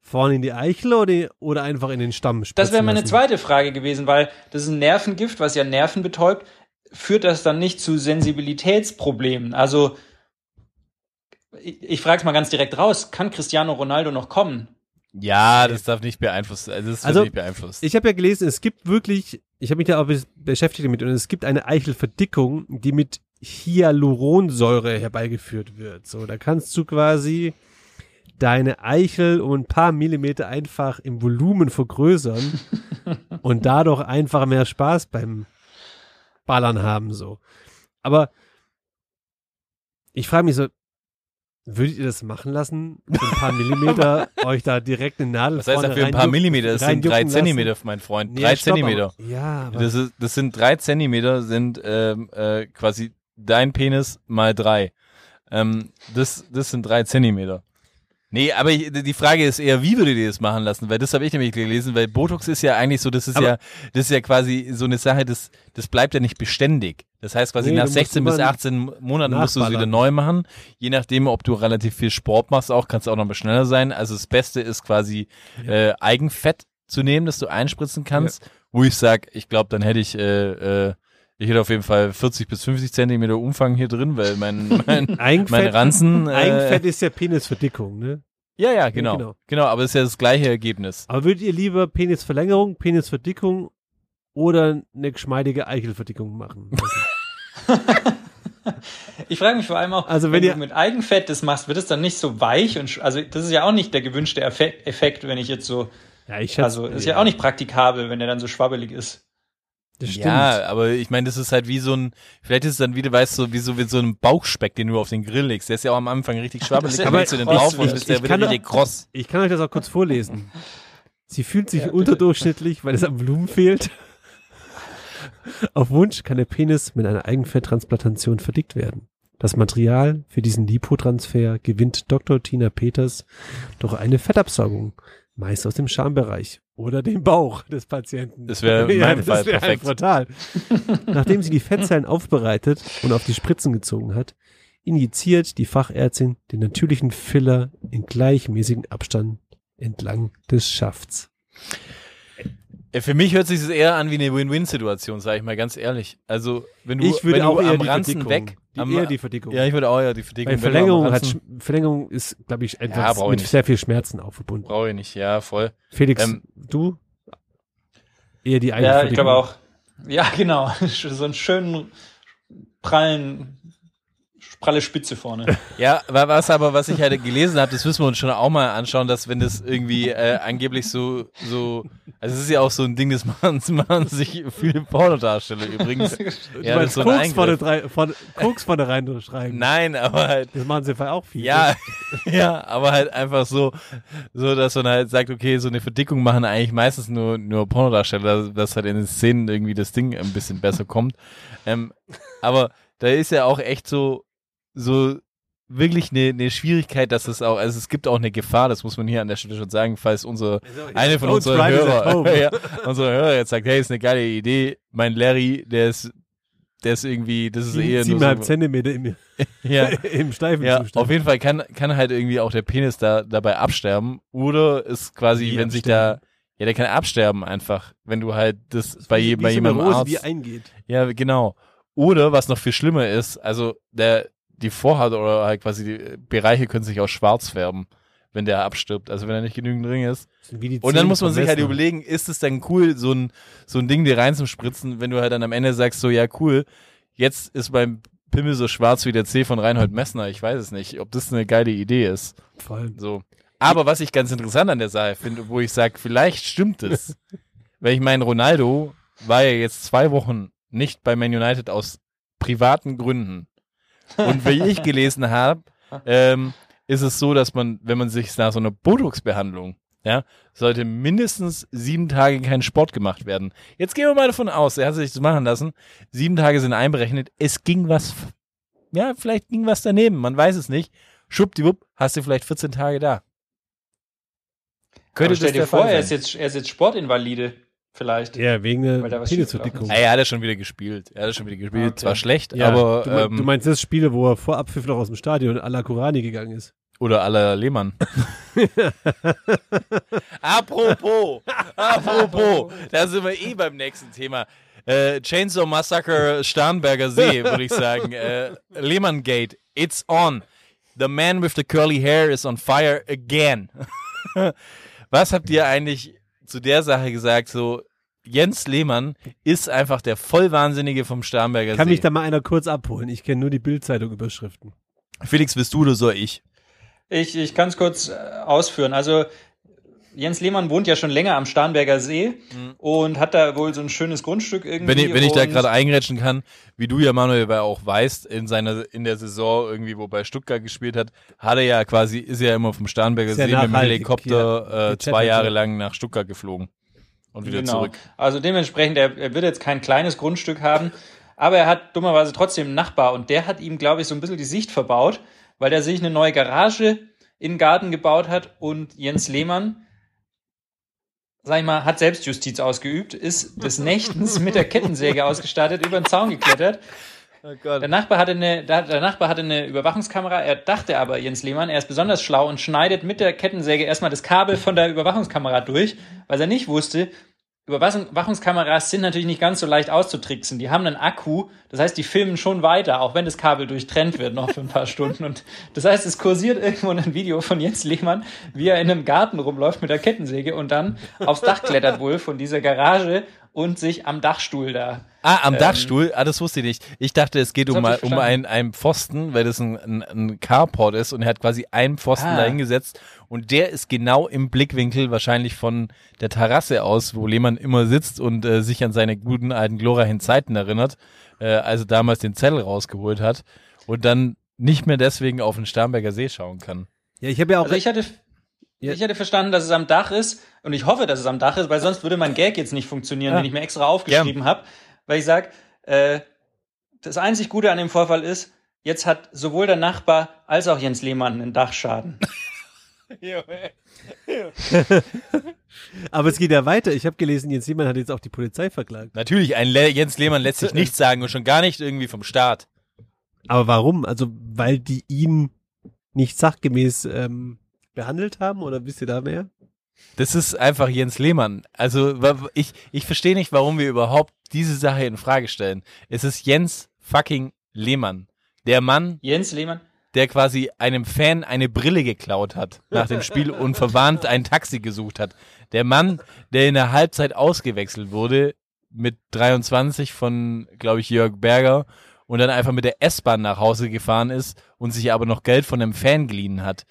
vorne in die Eichel oder, oder einfach in den Stamm Das wäre meine lassen? zweite Frage gewesen, weil das ist ein Nervengift, was ja Nerven betäubt. Führt das dann nicht zu Sensibilitätsproblemen? Also, ich, ich frage es mal ganz direkt raus, kann Cristiano Ronaldo noch kommen? Ja, das darf nicht beeinflussen. Also, das wird Also, nicht beeinflusst. Ich habe ja gelesen, es gibt wirklich, ich habe mich da auch bes- beschäftigt damit und es gibt eine Eichelverdickung, die mit Hyaluronsäure herbeigeführt wird. So, da kannst du quasi deine Eichel um ein paar Millimeter einfach im Volumen vergrößern und dadurch einfach mehr Spaß beim Ballern haben, so. Aber ich frage mich so, würdet ihr das machen lassen? Für ein paar Millimeter euch da direkt eine Nadel Was heißt vorne da für ein paar Millimeter? Das sind drei reinjucken lassen? Zentimeter, mein Freund. Nee, Drei Zentimeter. Aber, ja, aber Das, ist, das sind drei Zentimeter, sind ähm, äh, quasi dein Penis mal drei. Ähm, das, das sind drei Zentimeter. Nee, aber ich, die Frage ist eher, wie würdet ihr das machen lassen? Weil das habe ich nämlich gelesen, weil Botox ist ja eigentlich so, das ist Aber- ja, das ist ja quasi so eine Sache, das, das bleibt ja nicht beständig. Das heißt quasi Nee, nach du musst 16 bis immer 18 Monaten musst du es wieder neu machen. Je nachdem, ob du relativ viel Sport machst, auch kannst du auch noch mal schneller sein. Also das Beste ist quasi äh, Eigenfett zu nehmen, das du einspritzen kannst. Wo ich sag, ich glaube, dann hätte ich äh, äh, Ich hätte auf jeden Fall 40 bis 50 Zentimeter Umfang hier drin, weil mein, mein, Eigenfett, meine Ranzen. Äh, Eigenfett ist ja Penisverdickung, ne? ja, ja, genau, genau. genau. aber es ist ja das gleiche Ergebnis. Aber würdet ihr lieber Penisverlängerung, Penisverdickung oder eine geschmeidige Eichelverdickung machen? Ich frage mich vor allem auch, Also wenn wenn, ihr- du mit Eigenfett das machst, wird es dann nicht so weich und also das ist ja auch nicht der gewünschte Effekt, wenn ich jetzt so ja, ich schätze, also ist ja auch nicht praktikabel, wenn der dann so schwabbelig ist. Das stimmt. Ja, aber ich meine, das ist halt wie so ein, vielleicht ist es dann wieder, weißt du, wie so, wie so ein Bauchspeck, den du auf den Grill legst. Der ist ja auch am Anfang richtig schwabbelig, ja legst du den drauf und ich- ist der ich wieder kann- richtig kross. Ich kann euch das auch kurz vorlesen. Sie fühlt sich unterdurchschnittlich, weil es am Blumen fehlt. Auf Wunsch kann der Penis mit einer Eigenfetttransplantation verdickt werden. Das Material für diesen Lipotransfer gewinnt Dr. Tina Peters durch eine Fettabsaugung, meist aus dem Schambereich oder dem Bauch des Patienten. Das wäre in meinem das Fall wäre perfekt. Brutal. Nachdem sie die Fettzellen aufbereitet und auf die Spritzen gezogen hat, injiziert die Fachärztin den natürlichen Filler in gleichmäßigen Abstand entlang des Schafts. Für mich hört sich das eher an wie eine Win-Win-Situation, sag ich mal ganz ehrlich. Also, wenn du, ich würde wenn du auch am die Ranzen weg, die, am, eher die Verdickung. ja, ich würde auch eher die Verdickung. Weil Verlängerung hat, Verlängerung ist, glaube ich, Ja, etwas brauche ich mit nicht. sehr viel Schmerzen auch verbunden. Brauche ich nicht, ja, voll. Felix, Ähm, du? Eher die eigene Ja, ich Verdickung. glaube auch. Ja, genau. So einen schönen prallen pralle Spitze vorne. Ja, wa- was aber, was ich halt gelesen habe, das müssen wir uns schon auch mal anschauen, dass wenn das irgendwie äh, angeblich so, so, also es ist ja auch so ein Ding, das machen, machen sich viele Pornodarsteller übrigens. Ja, meinst so Koks vorne, drei, vorne, Koks vorne reinschreiben. Nein, aber halt, Das machen sie einfach auch viel. ja, ja, aber halt einfach so, so, dass man halt sagt, okay, so eine Verdickung machen eigentlich meistens nur, nur Pornodarsteller, dass halt in den Szenen irgendwie das Ding ein bisschen besser kommt. Ähm, aber da ist ja auch echt so, so wirklich eine, eine Schwierigkeit, dass es auch, also es gibt auch eine Gefahr, das muss man hier an der Stelle schon sagen, falls unsere, eine von unseren Hörer, ja, unsere Hörer jetzt sagt, hey, ist eine geile Idee, mein Larry, der ist, der ist irgendwie, das ist eher nur Siebeneinhalb so, Zentimeter im, ja, im steifen ja, Zustand. auf jeden Fall kann, kann halt irgendwie auch der Penis da dabei absterben oder ist quasi, Wie wenn sich da, absterben? ja, der kann absterben einfach, wenn du halt das, Das bei, je, bei jemandem Arzt, eingeht. ja, genau. Oder was noch viel schlimmer ist, also der, die Vorhaut oder halt quasi die Bereiche können sich auch schwarz färben, wenn der abstirbt, also wenn er nicht genügend drin ist. Und dann muss man sich halt überlegen, ist es denn cool, so ein, so ein Ding dir reinzuspritzen, wenn du halt dann am Ende sagst, so, ja, cool, jetzt ist beim Pimmel so schwarz wie der C von Reinhold Messner, ich weiß es nicht, ob das eine geile Idee ist. Voll. So. Aber was ich ganz interessant an der Sache finde, wo ich sage, vielleicht stimmt es. Weil ich meine, Ronaldo war ja jetzt zwei Wochen nicht bei Man United aus privaten Gründen. Und wie ich gelesen habe, ähm, ist es so, dass man, wenn man sich nach so einer Botox-Behandlung, ja, sollte mindestens sieben Tage kein Sport gemacht werden. Jetzt gehen wir mal davon aus, er hat sich das machen lassen. Sieben Tage sind einberechnet. Es ging was, ja, vielleicht ging was daneben. Man weiß es nicht. Schwuppdiwupp, hast du vielleicht 14 Tage da. Aber stell dir vor, er ist, jetzt, er ist jetzt Sportinvalide. Vielleicht. Ja, wegen der Penisverdickung. Ah, ja, er hat schon wieder gespielt. Er hat schon wieder gespielt. Okay. Zwar schlecht, Ja, aber du, mein- ähm, du meinst das Spiel, wo er vor Abpfiff noch aus dem Stadion à la Kurani gegangen ist. oder aller Lehmann. apropos, apropos, da sind wir eh beim nächsten Thema. Äh, Chainsaw Massacre Starnberger See, würde ich sagen. Äh, Lehmann Gate, it's on. The man with the curly hair is on fire again. Was habt ihr eigentlich zu der Sache gesagt? So, Jens Lehmann ist einfach der Vollwahnsinnige vom Starnberger Kann See. mich da mal einer kurz abholen? Ich kenne nur die Bildzeitung-Überschriften. Felix, bist du oder soll ich? Ich, ich kann es kurz äh, ausführen. Also Jens Lehmann wohnt ja schon länger am Starnberger See und hat da wohl so ein schönes Grundstück irgendwie. Wenn ich, wenn ich da gerade eingrätschen kann, wie du ja Manuel ja auch weißt, in seiner in der Saison irgendwie, wo bei Stuttgart gespielt hat, hat er ja quasi, ist er ja immer vom Starnberger See mit dem Helikopter ja. äh, zwei Jahre ja. lang nach Stuttgart geflogen. Und wieder genau. zurück. Also dementsprechend, er, er wird jetzt kein kleines Grundstück haben, aber er hat dummerweise trotzdem einen Nachbar und der hat ihm, glaube ich, so ein bisschen die Sicht verbaut, weil der sich eine neue Garage in den Garten gebaut hat und Jens Lehmann, sag ich mal, hat Selbstjustiz ausgeübt, ist des Nächtens mit der Kettensäge ausgestattet, über den Zaun geklettert. Oh. Der Nachbar hatte eine, der, der Nachbar hatte eine Überwachungskamera. Er dachte aber, Jens Lehmann, er ist besonders schlau und schneidet mit der Kettensäge erstmal das Kabel von der Überwachungskamera durch, weil er nicht wusste, Überwachungskameras sind natürlich nicht ganz so leicht auszutricksen. Die haben einen Akku, das heißt, die filmen schon weiter, auch wenn das Kabel durchtrennt wird noch für ein paar Stunden. Und das heißt, es kursiert irgendwo ein Video von Jens Lehmann, wie er in einem Garten rumläuft mit der Kettensäge und dann aufs Dach klettert wohl von dieser Garage und sich am Dachstuhl da. Ah, am Ähm, Dachstuhl? Ah, das wusste ich nicht. Ich dachte, es geht um, um einen, einen Pfosten, weil das ein, ein, ein Carport ist und er hat quasi einen Pfosten Ah. da hingesetzt und der ist genau im Blickwinkel wahrscheinlich von der Terrasse aus, wo Lehmann immer sitzt und äh, sich an seine guten alten glorreichen Zeiten erinnert, äh, also damals den Zettel rausgeholt hat und dann nicht mehr deswegen auf den Starnberger See schauen kann. Ja, ich habe ja auch. Also ich hatte, Ja. ich hatte verstanden, dass es am Dach ist und ich hoffe, dass es am Dach ist, weil sonst würde mein Gag jetzt nicht funktionieren, Ja. den ich mir extra aufgeschrieben habe, weil ich sag, äh, das einzig Gute an dem Vorfall ist, jetzt hat sowohl der Nachbar als auch Jens Lehmann einen Dachschaden. aber es geht ja weiter. Ich habe gelesen, Jens Lehmann hat jetzt auch die Polizei verklagt. Natürlich, ein Le Jens Lehmann lässt sich nichts sagen und schon gar nicht irgendwie vom Staat. Aber warum? Also, weil die ihn nicht sachgemäß ähm, behandelt haben? Oder wisst ihr da mehr? Das ist einfach Jens Lehmann. Also ich, ich verstehe nicht, warum wir überhaupt diese Sache in Frage stellen. Es ist Jens fucking Lehmann. Der Mann, Jens Lehmann, der quasi einem Fan eine Brille geklaut hat nach dem Spiel und verwarnt ein Taxi gesucht hat. Der Mann, der in der Halbzeit ausgewechselt wurde mit 23 von, glaube ich, Jörg Berger und dann einfach mit der S-Bahn nach Hause gefahren ist und sich aber noch Geld von einem Fan geliehen hat.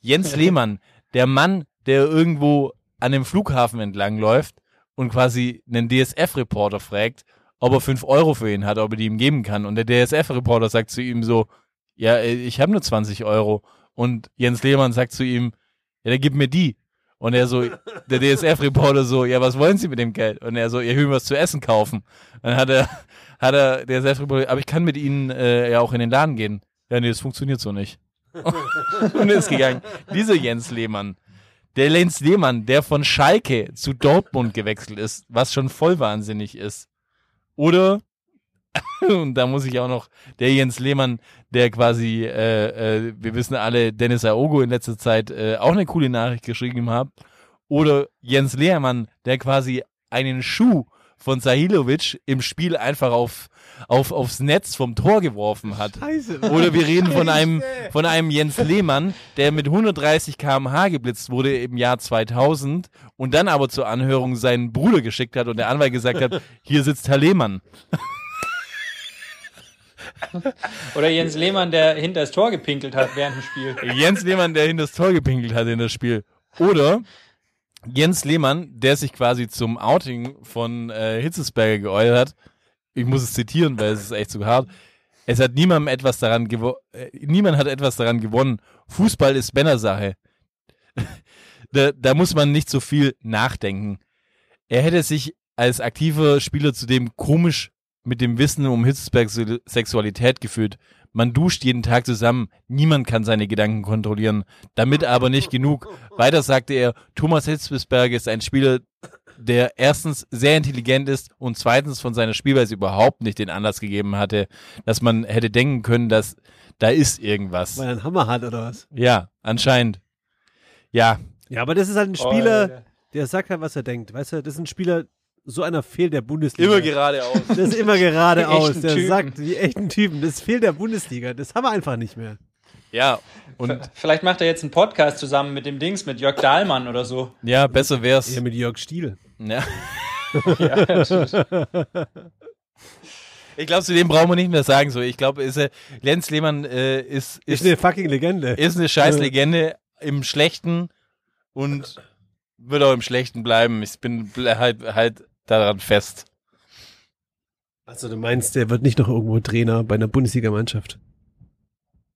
Jens Lehmann, der Mann, der irgendwo an dem Flughafen entlang läuft und quasi einen DSF-Reporter fragt, ob er 5 Euro für ihn hat, ob er die ihm geben kann. Und der DSF-Reporter sagt zu ihm so, ja, äh, ich habe nur 20 Euro. Und Jens Lehmann sagt zu ihm, ja, dann gib mir die. Und er so, der DSF-Reporter so, ja, was wollen Sie mit dem Geld? Und er so, ihr will was zu essen kaufen. Dann hat er, hat er, der DSF-Reporter, aber ich kann mit Ihnen äh, ja auch in den Laden gehen. Ja, nee, das funktioniert so nicht. und ist gegangen. Dieser Jens Lehmann. Der Jens Lehmann, der von Schalke zu Dortmund gewechselt ist, was schon voll wahnsinnig ist. Oder, und da muss ich auch noch, der Jens Lehmann, der quasi, äh, äh, wir wissen alle, Dennis Aogo in letzter Zeit äh, auch eine coole Nachricht geschrieben hat. Oder Jens Lehmann, der quasi einen Schuh von Sahilovic im Spiel einfach auf, auf, aufs Netz vom Tor geworfen hat. Scheiße. Oder wir reden von einem, von einem Jens Lehmann, der mit 130 km/h geblitzt wurde im Jahr 2000 und dann aber zur Anhörung seinen Bruder geschickt hat und der Anwalt gesagt hat, hier sitzt Herr Lehmann. oder Jens Lehmann, der hinter das Tor gepinkelt hat während dem Spiel. Jens Lehmann, der in das Tor gepinkelt hat in das Spiel. Oder Jens Lehmann, der sich quasi zum Outing von äh, Hitzesberger geäußert hat. Ich muss es zitieren, weil es ist echt zu hart. Es hat niemandem etwas daran gewo äh, niemand hat etwas daran gewonnen. Fußball ist Männersache. da, da muss man nicht so viel nachdenken. Er hätte sich als aktiver Spieler zudem komisch mit dem Wissen um Hitzesbergs Sexualität gefühlt. Man duscht jeden Tag zusammen, niemand kann seine Gedanken kontrollieren. Damit aber nicht genug. Weiter sagte er, Thomas Hitzesberger ist ein Spieler, der erstens sehr intelligent ist und zweitens von seiner Spielweise überhaupt nicht den Anlass gegeben hatte, dass man hätte denken können, dass da ist irgendwas. Weil er einen Hammer hat oder was? Ja, anscheinend. Ja, Ja, aber das ist halt ein Oh, Spieler, der sagt halt, was er denkt. Weißt du, das ist ein Spieler, so einer fehlt der Bundesliga. immer geradeaus. Das ist immer geradeaus. Der Typen. sagt, die echten Typen, das fehlt der Bundesliga. Das haben wir einfach nicht mehr. Ja, und Vielleicht macht er jetzt einen Podcast zusammen mit dem Dings, mit Jörg Dahlmann oder so. ja, besser wär's. Eher mit Jörg Stiel. Ja. ich glaube, zu dem brauchen wir nicht mehr sagen. So, ich glaube, ist er, Lenz Lehmann äh, ist, Ist ist, eine fucking Legende. ist eine scheiß Legende im Schlechten und wird auch im Schlechten bleiben. Ich bin halt, halt daran fest. Also du meinst, der wird nicht noch irgendwo Trainer bei einer Bundesligamannschaft?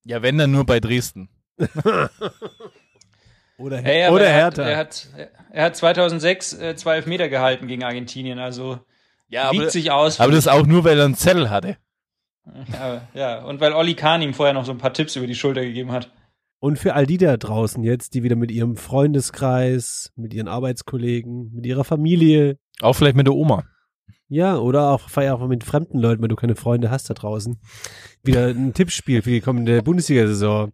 Ja, wenn dann nur bei Dresden. Oder, Hey, aber oder er hat, Hertha. er, hat, er hat 2006 äh, zwei Elfmeter gehalten gegen Argentinien, also Ja, wiegt aber, sich aus. aber das auch nur, weil er einen Zettel hatte. ja, ja, und weil Olli Kahn ihm vorher noch so ein paar Tipps über die Schulter gegeben hat. Und für all die da draußen jetzt, die wieder mit ihrem Freundeskreis, mit ihren Arbeitskollegen, mit ihrer Familie, Auch vielleicht mit der Oma. Ja, oder auch vielleicht auch mit fremden Leuten, wenn du keine Freunde hast da draußen, wieder ein Tippspiel für die kommende Bundesliga-Saison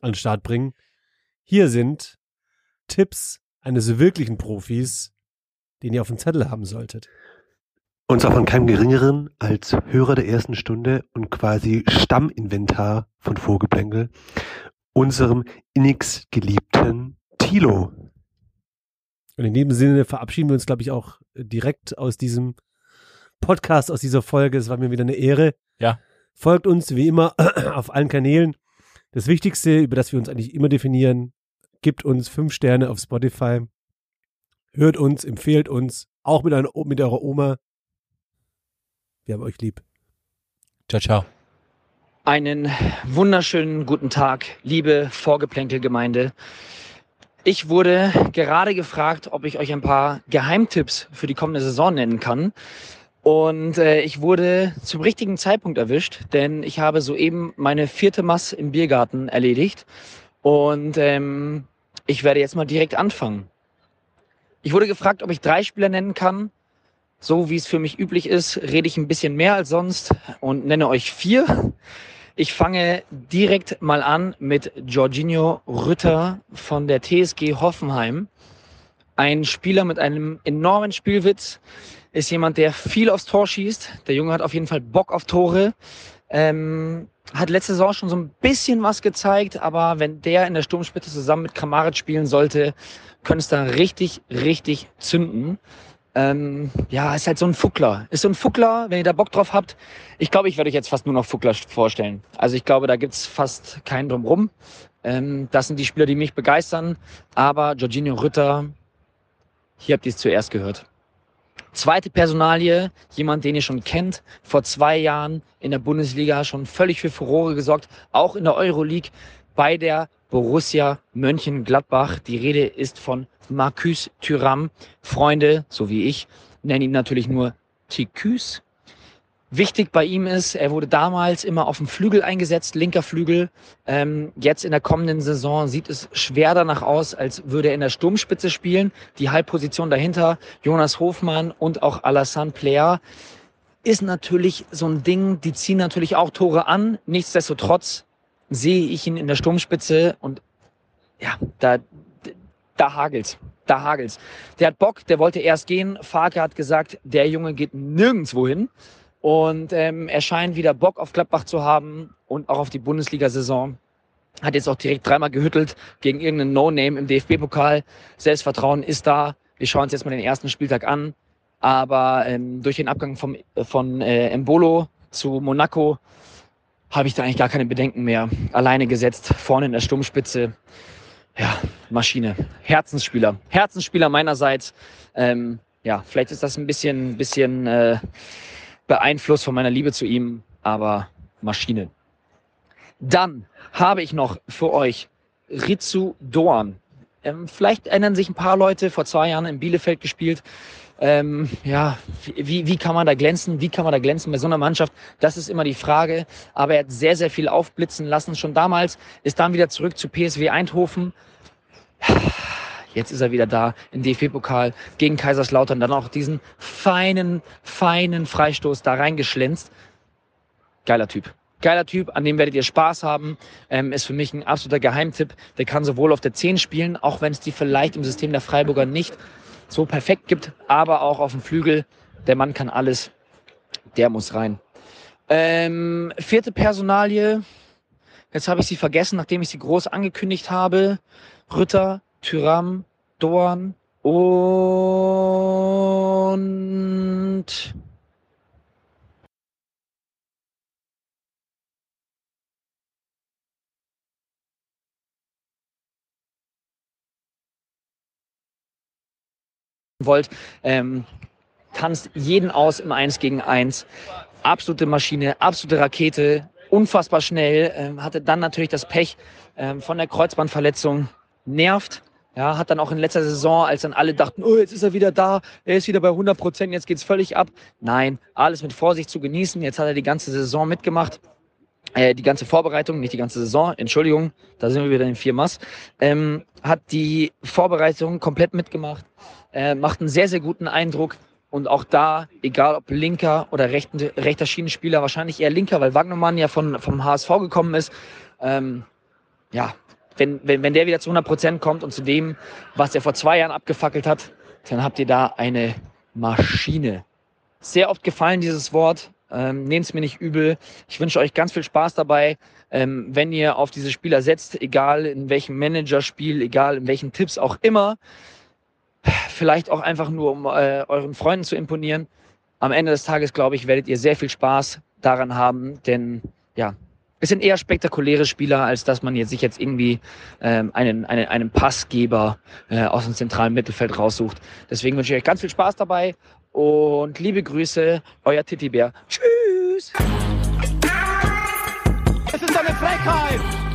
an den Start bringen. Hier sind Tipps eines wirklichen Profis den ihr auf dem Zettel haben solltet. Und zwar von keinem geringeren als Hörer der ersten Stunde und quasi Stamminventar von Vogelplänkel, unserem innigst geliebten Tilo. Und in dem Sinne verabschieden wir uns, glaube ich, auch direkt aus diesem Podcast, aus dieser Folge. Es war mir wieder eine Ehre. Ja. Folgt uns wie immer auf allen Kanälen. Das Wichtigste, über das wir uns eigentlich immer definieren, gibt uns fünf Sterne auf Spotify. Hört uns, empfehlt uns, auch mit, einer, mit eurer Oma. Wir haben euch lieb. Ciao, ciao. Einen wunderschönen guten Tag, liebe Vorgeplänkelgemeinde. Ich wurde gerade gefragt, ob ich euch ein paar Geheimtipps für die kommende Saison nennen kann. Und äh, ich wurde zum richtigen Zeitpunkt erwischt, denn ich habe soeben meine vierte Mass im Biergarten erledigt. Und ähm, ich werde jetzt mal direkt anfangen. Ich wurde gefragt, ob ich drei Spieler nennen kann. So wie es für mich üblich ist, rede ich ein bisschen mehr als sonst und nenne euch vier. Ich fange direkt mal an mit Jorginho Rütter von der TSG Hoffenheim. Ein Spieler mit einem enormen Spielwitz, ist jemand, der viel aufs Tor schießt. Der Junge hat auf jeden Fall Bock auf Tore. Ähm, hat letzte Saison schon so ein bisschen was gezeigt, aber wenn der in der Sturmspitze zusammen mit Kramaric spielen sollte, könnte es da richtig, richtig zünden. Ähm, ja, ist halt so ein Fuckler. Ist so ein Fuckler, wenn ihr da Bock drauf habt. Ich glaube, ich werde euch jetzt fast nur noch Fuckler vorstellen. Also ich glaube, da gibt's fast keinen drumrum. Ähm, das sind die Spieler, die mich begeistern. Aber Jorginho Rütter, hier habt ihr es zuerst gehört. Zweite Personalie, jemand, den ihr schon kennt, vor zwei Jahren in der Bundesliga schon völlig für Furore gesorgt, auch in der Euroleague bei der Borussia Mönchengladbach. Die Rede ist von Marcus Thuram. Freunde, so wie ich, nennen ihn natürlich nur Ticus. Wichtig bei ihm ist, er wurde damals immer auf dem Flügel eingesetzt, linker Flügel. Ähm, jetzt in der kommenden Saison sieht es schwer danach aus, als würde er in der Sturmspitze spielen. Die Halbposition dahinter, Jonas Hofmann und auch Alassane Plea, ist natürlich so ein Ding, die ziehen natürlich auch Tore an. Nichtsdestotrotz sehe ich ihn in der Sturmspitze und ja, da, da hagelt's. Da hagelt's. Der hat Bock, der wollte erst gehen. Farke hat gesagt, der Junge geht nirgendwo hin. Und ähm, er scheint wieder Bock auf Gladbach zu haben und auch auf die Bundesliga-Saison. Hat jetzt auch direkt dreimal gehüttelt gegen irgendeinen No-Name im DFB-Pokal. Selbstvertrauen ist da. Wir schauen uns jetzt mal den ersten Spieltag an. Aber ähm, durch den Abgang vom, von äh, Embolo zu Monaco habe ich da eigentlich gar keine Bedenken mehr. Alleine gesetzt, vorne in der Sturmspitze. Ja, Maschine. Herzensspieler. Herzensspieler meinerseits. Ähm, ja, vielleicht ist das ein bisschen, bisschen äh, beeinflusst von meiner Liebe zu ihm, aber Maschine. Dann habe ich noch für euch Ritsu Doan. Ähm, vielleicht erinnern sich ein paar Leute, vor zwei Jahren in Bielefeld gespielt. Ähm, ja, wie, wie kann man da glänzen? Wie kann man da glänzen bei so einer Mannschaft? Das ist immer die Frage. Aber er hat sehr, sehr viel aufblitzen lassen. Schon damals ist dann wieder zurück zu PSW Eindhoven. Jetzt ist er wieder da im DFB-Pokal gegen Kaiserslautern. Dann auch diesen feinen, feinen Freistoß da reingeschlänzt. Geiler Typ. Geiler Typ, an dem werdet ihr Spaß haben. Ähm, ist für mich ein absoluter Geheimtipp. Der kann sowohl auf der 10 spielen, auch wenn es die vielleicht im System der Freiburger nicht so perfekt gibt, aber auch auf dem Flügel. Der Mann kann alles. Der muss rein. Ähm, vierte Personalie. Jetzt habe ich sie vergessen, nachdem ich sie groß angekündigt habe. Rütter, Tyram, Dorn und wollt, ähm, tanzt jeden aus im Eins gegen Eins. Absolute Maschine, absolute Rakete, unfassbar schnell. Ähm, hatte dann natürlich das Pech ähm, von der Kreuzbandverletzung. Nervt. Ja, hat dann auch in letzter Saison, als dann alle dachten, oh, jetzt ist er wieder da, er ist wieder bei 100 Prozent, jetzt geht's völlig ab. Nein, alles mit Vorsicht zu genießen. Jetzt hat er die ganze Saison mitgemacht. Äh, die ganze Vorbereitung, nicht die ganze Saison, Entschuldigung, da sind wir wieder in vier Mass, ähm, hat die Vorbereitung komplett mitgemacht, äh, macht einen sehr, sehr guten Eindruck. Und auch da, egal ob linker oder rechten, rechter Schienenspieler, wahrscheinlich eher linker, weil Wagnermann ja von, vom HSV gekommen ist. Ähm, ja, wenn, wenn, wenn der wieder zu 100 Prozent kommt und zu dem, was er vor zwei Jahren abgefackelt hat, dann habt ihr da eine Maschine. Sehr oft gefallen dieses Wort. Ähm, Nehmt es mir nicht übel. Ich wünsche euch ganz viel Spaß dabei, ähm, wenn ihr auf diese Spieler setzt, egal in welchem Managerspiel, egal in welchen Tipps auch immer. Vielleicht auch einfach nur, um äh, euren Freunden zu imponieren. Am Ende des Tages, glaube ich, werdet ihr sehr viel Spaß daran haben, denn ja, es sind eher spektakuläre Spieler, als dass man jetzt sich jetzt irgendwie ähm, einen, einen, einen Passgeber äh, aus dem zentralen Mittelfeld raussucht. Deswegen wünsche ich euch ganz viel Spaß dabei und liebe Grüße, euer Titi Bär. Tschüss! Es ist eine Frechheit!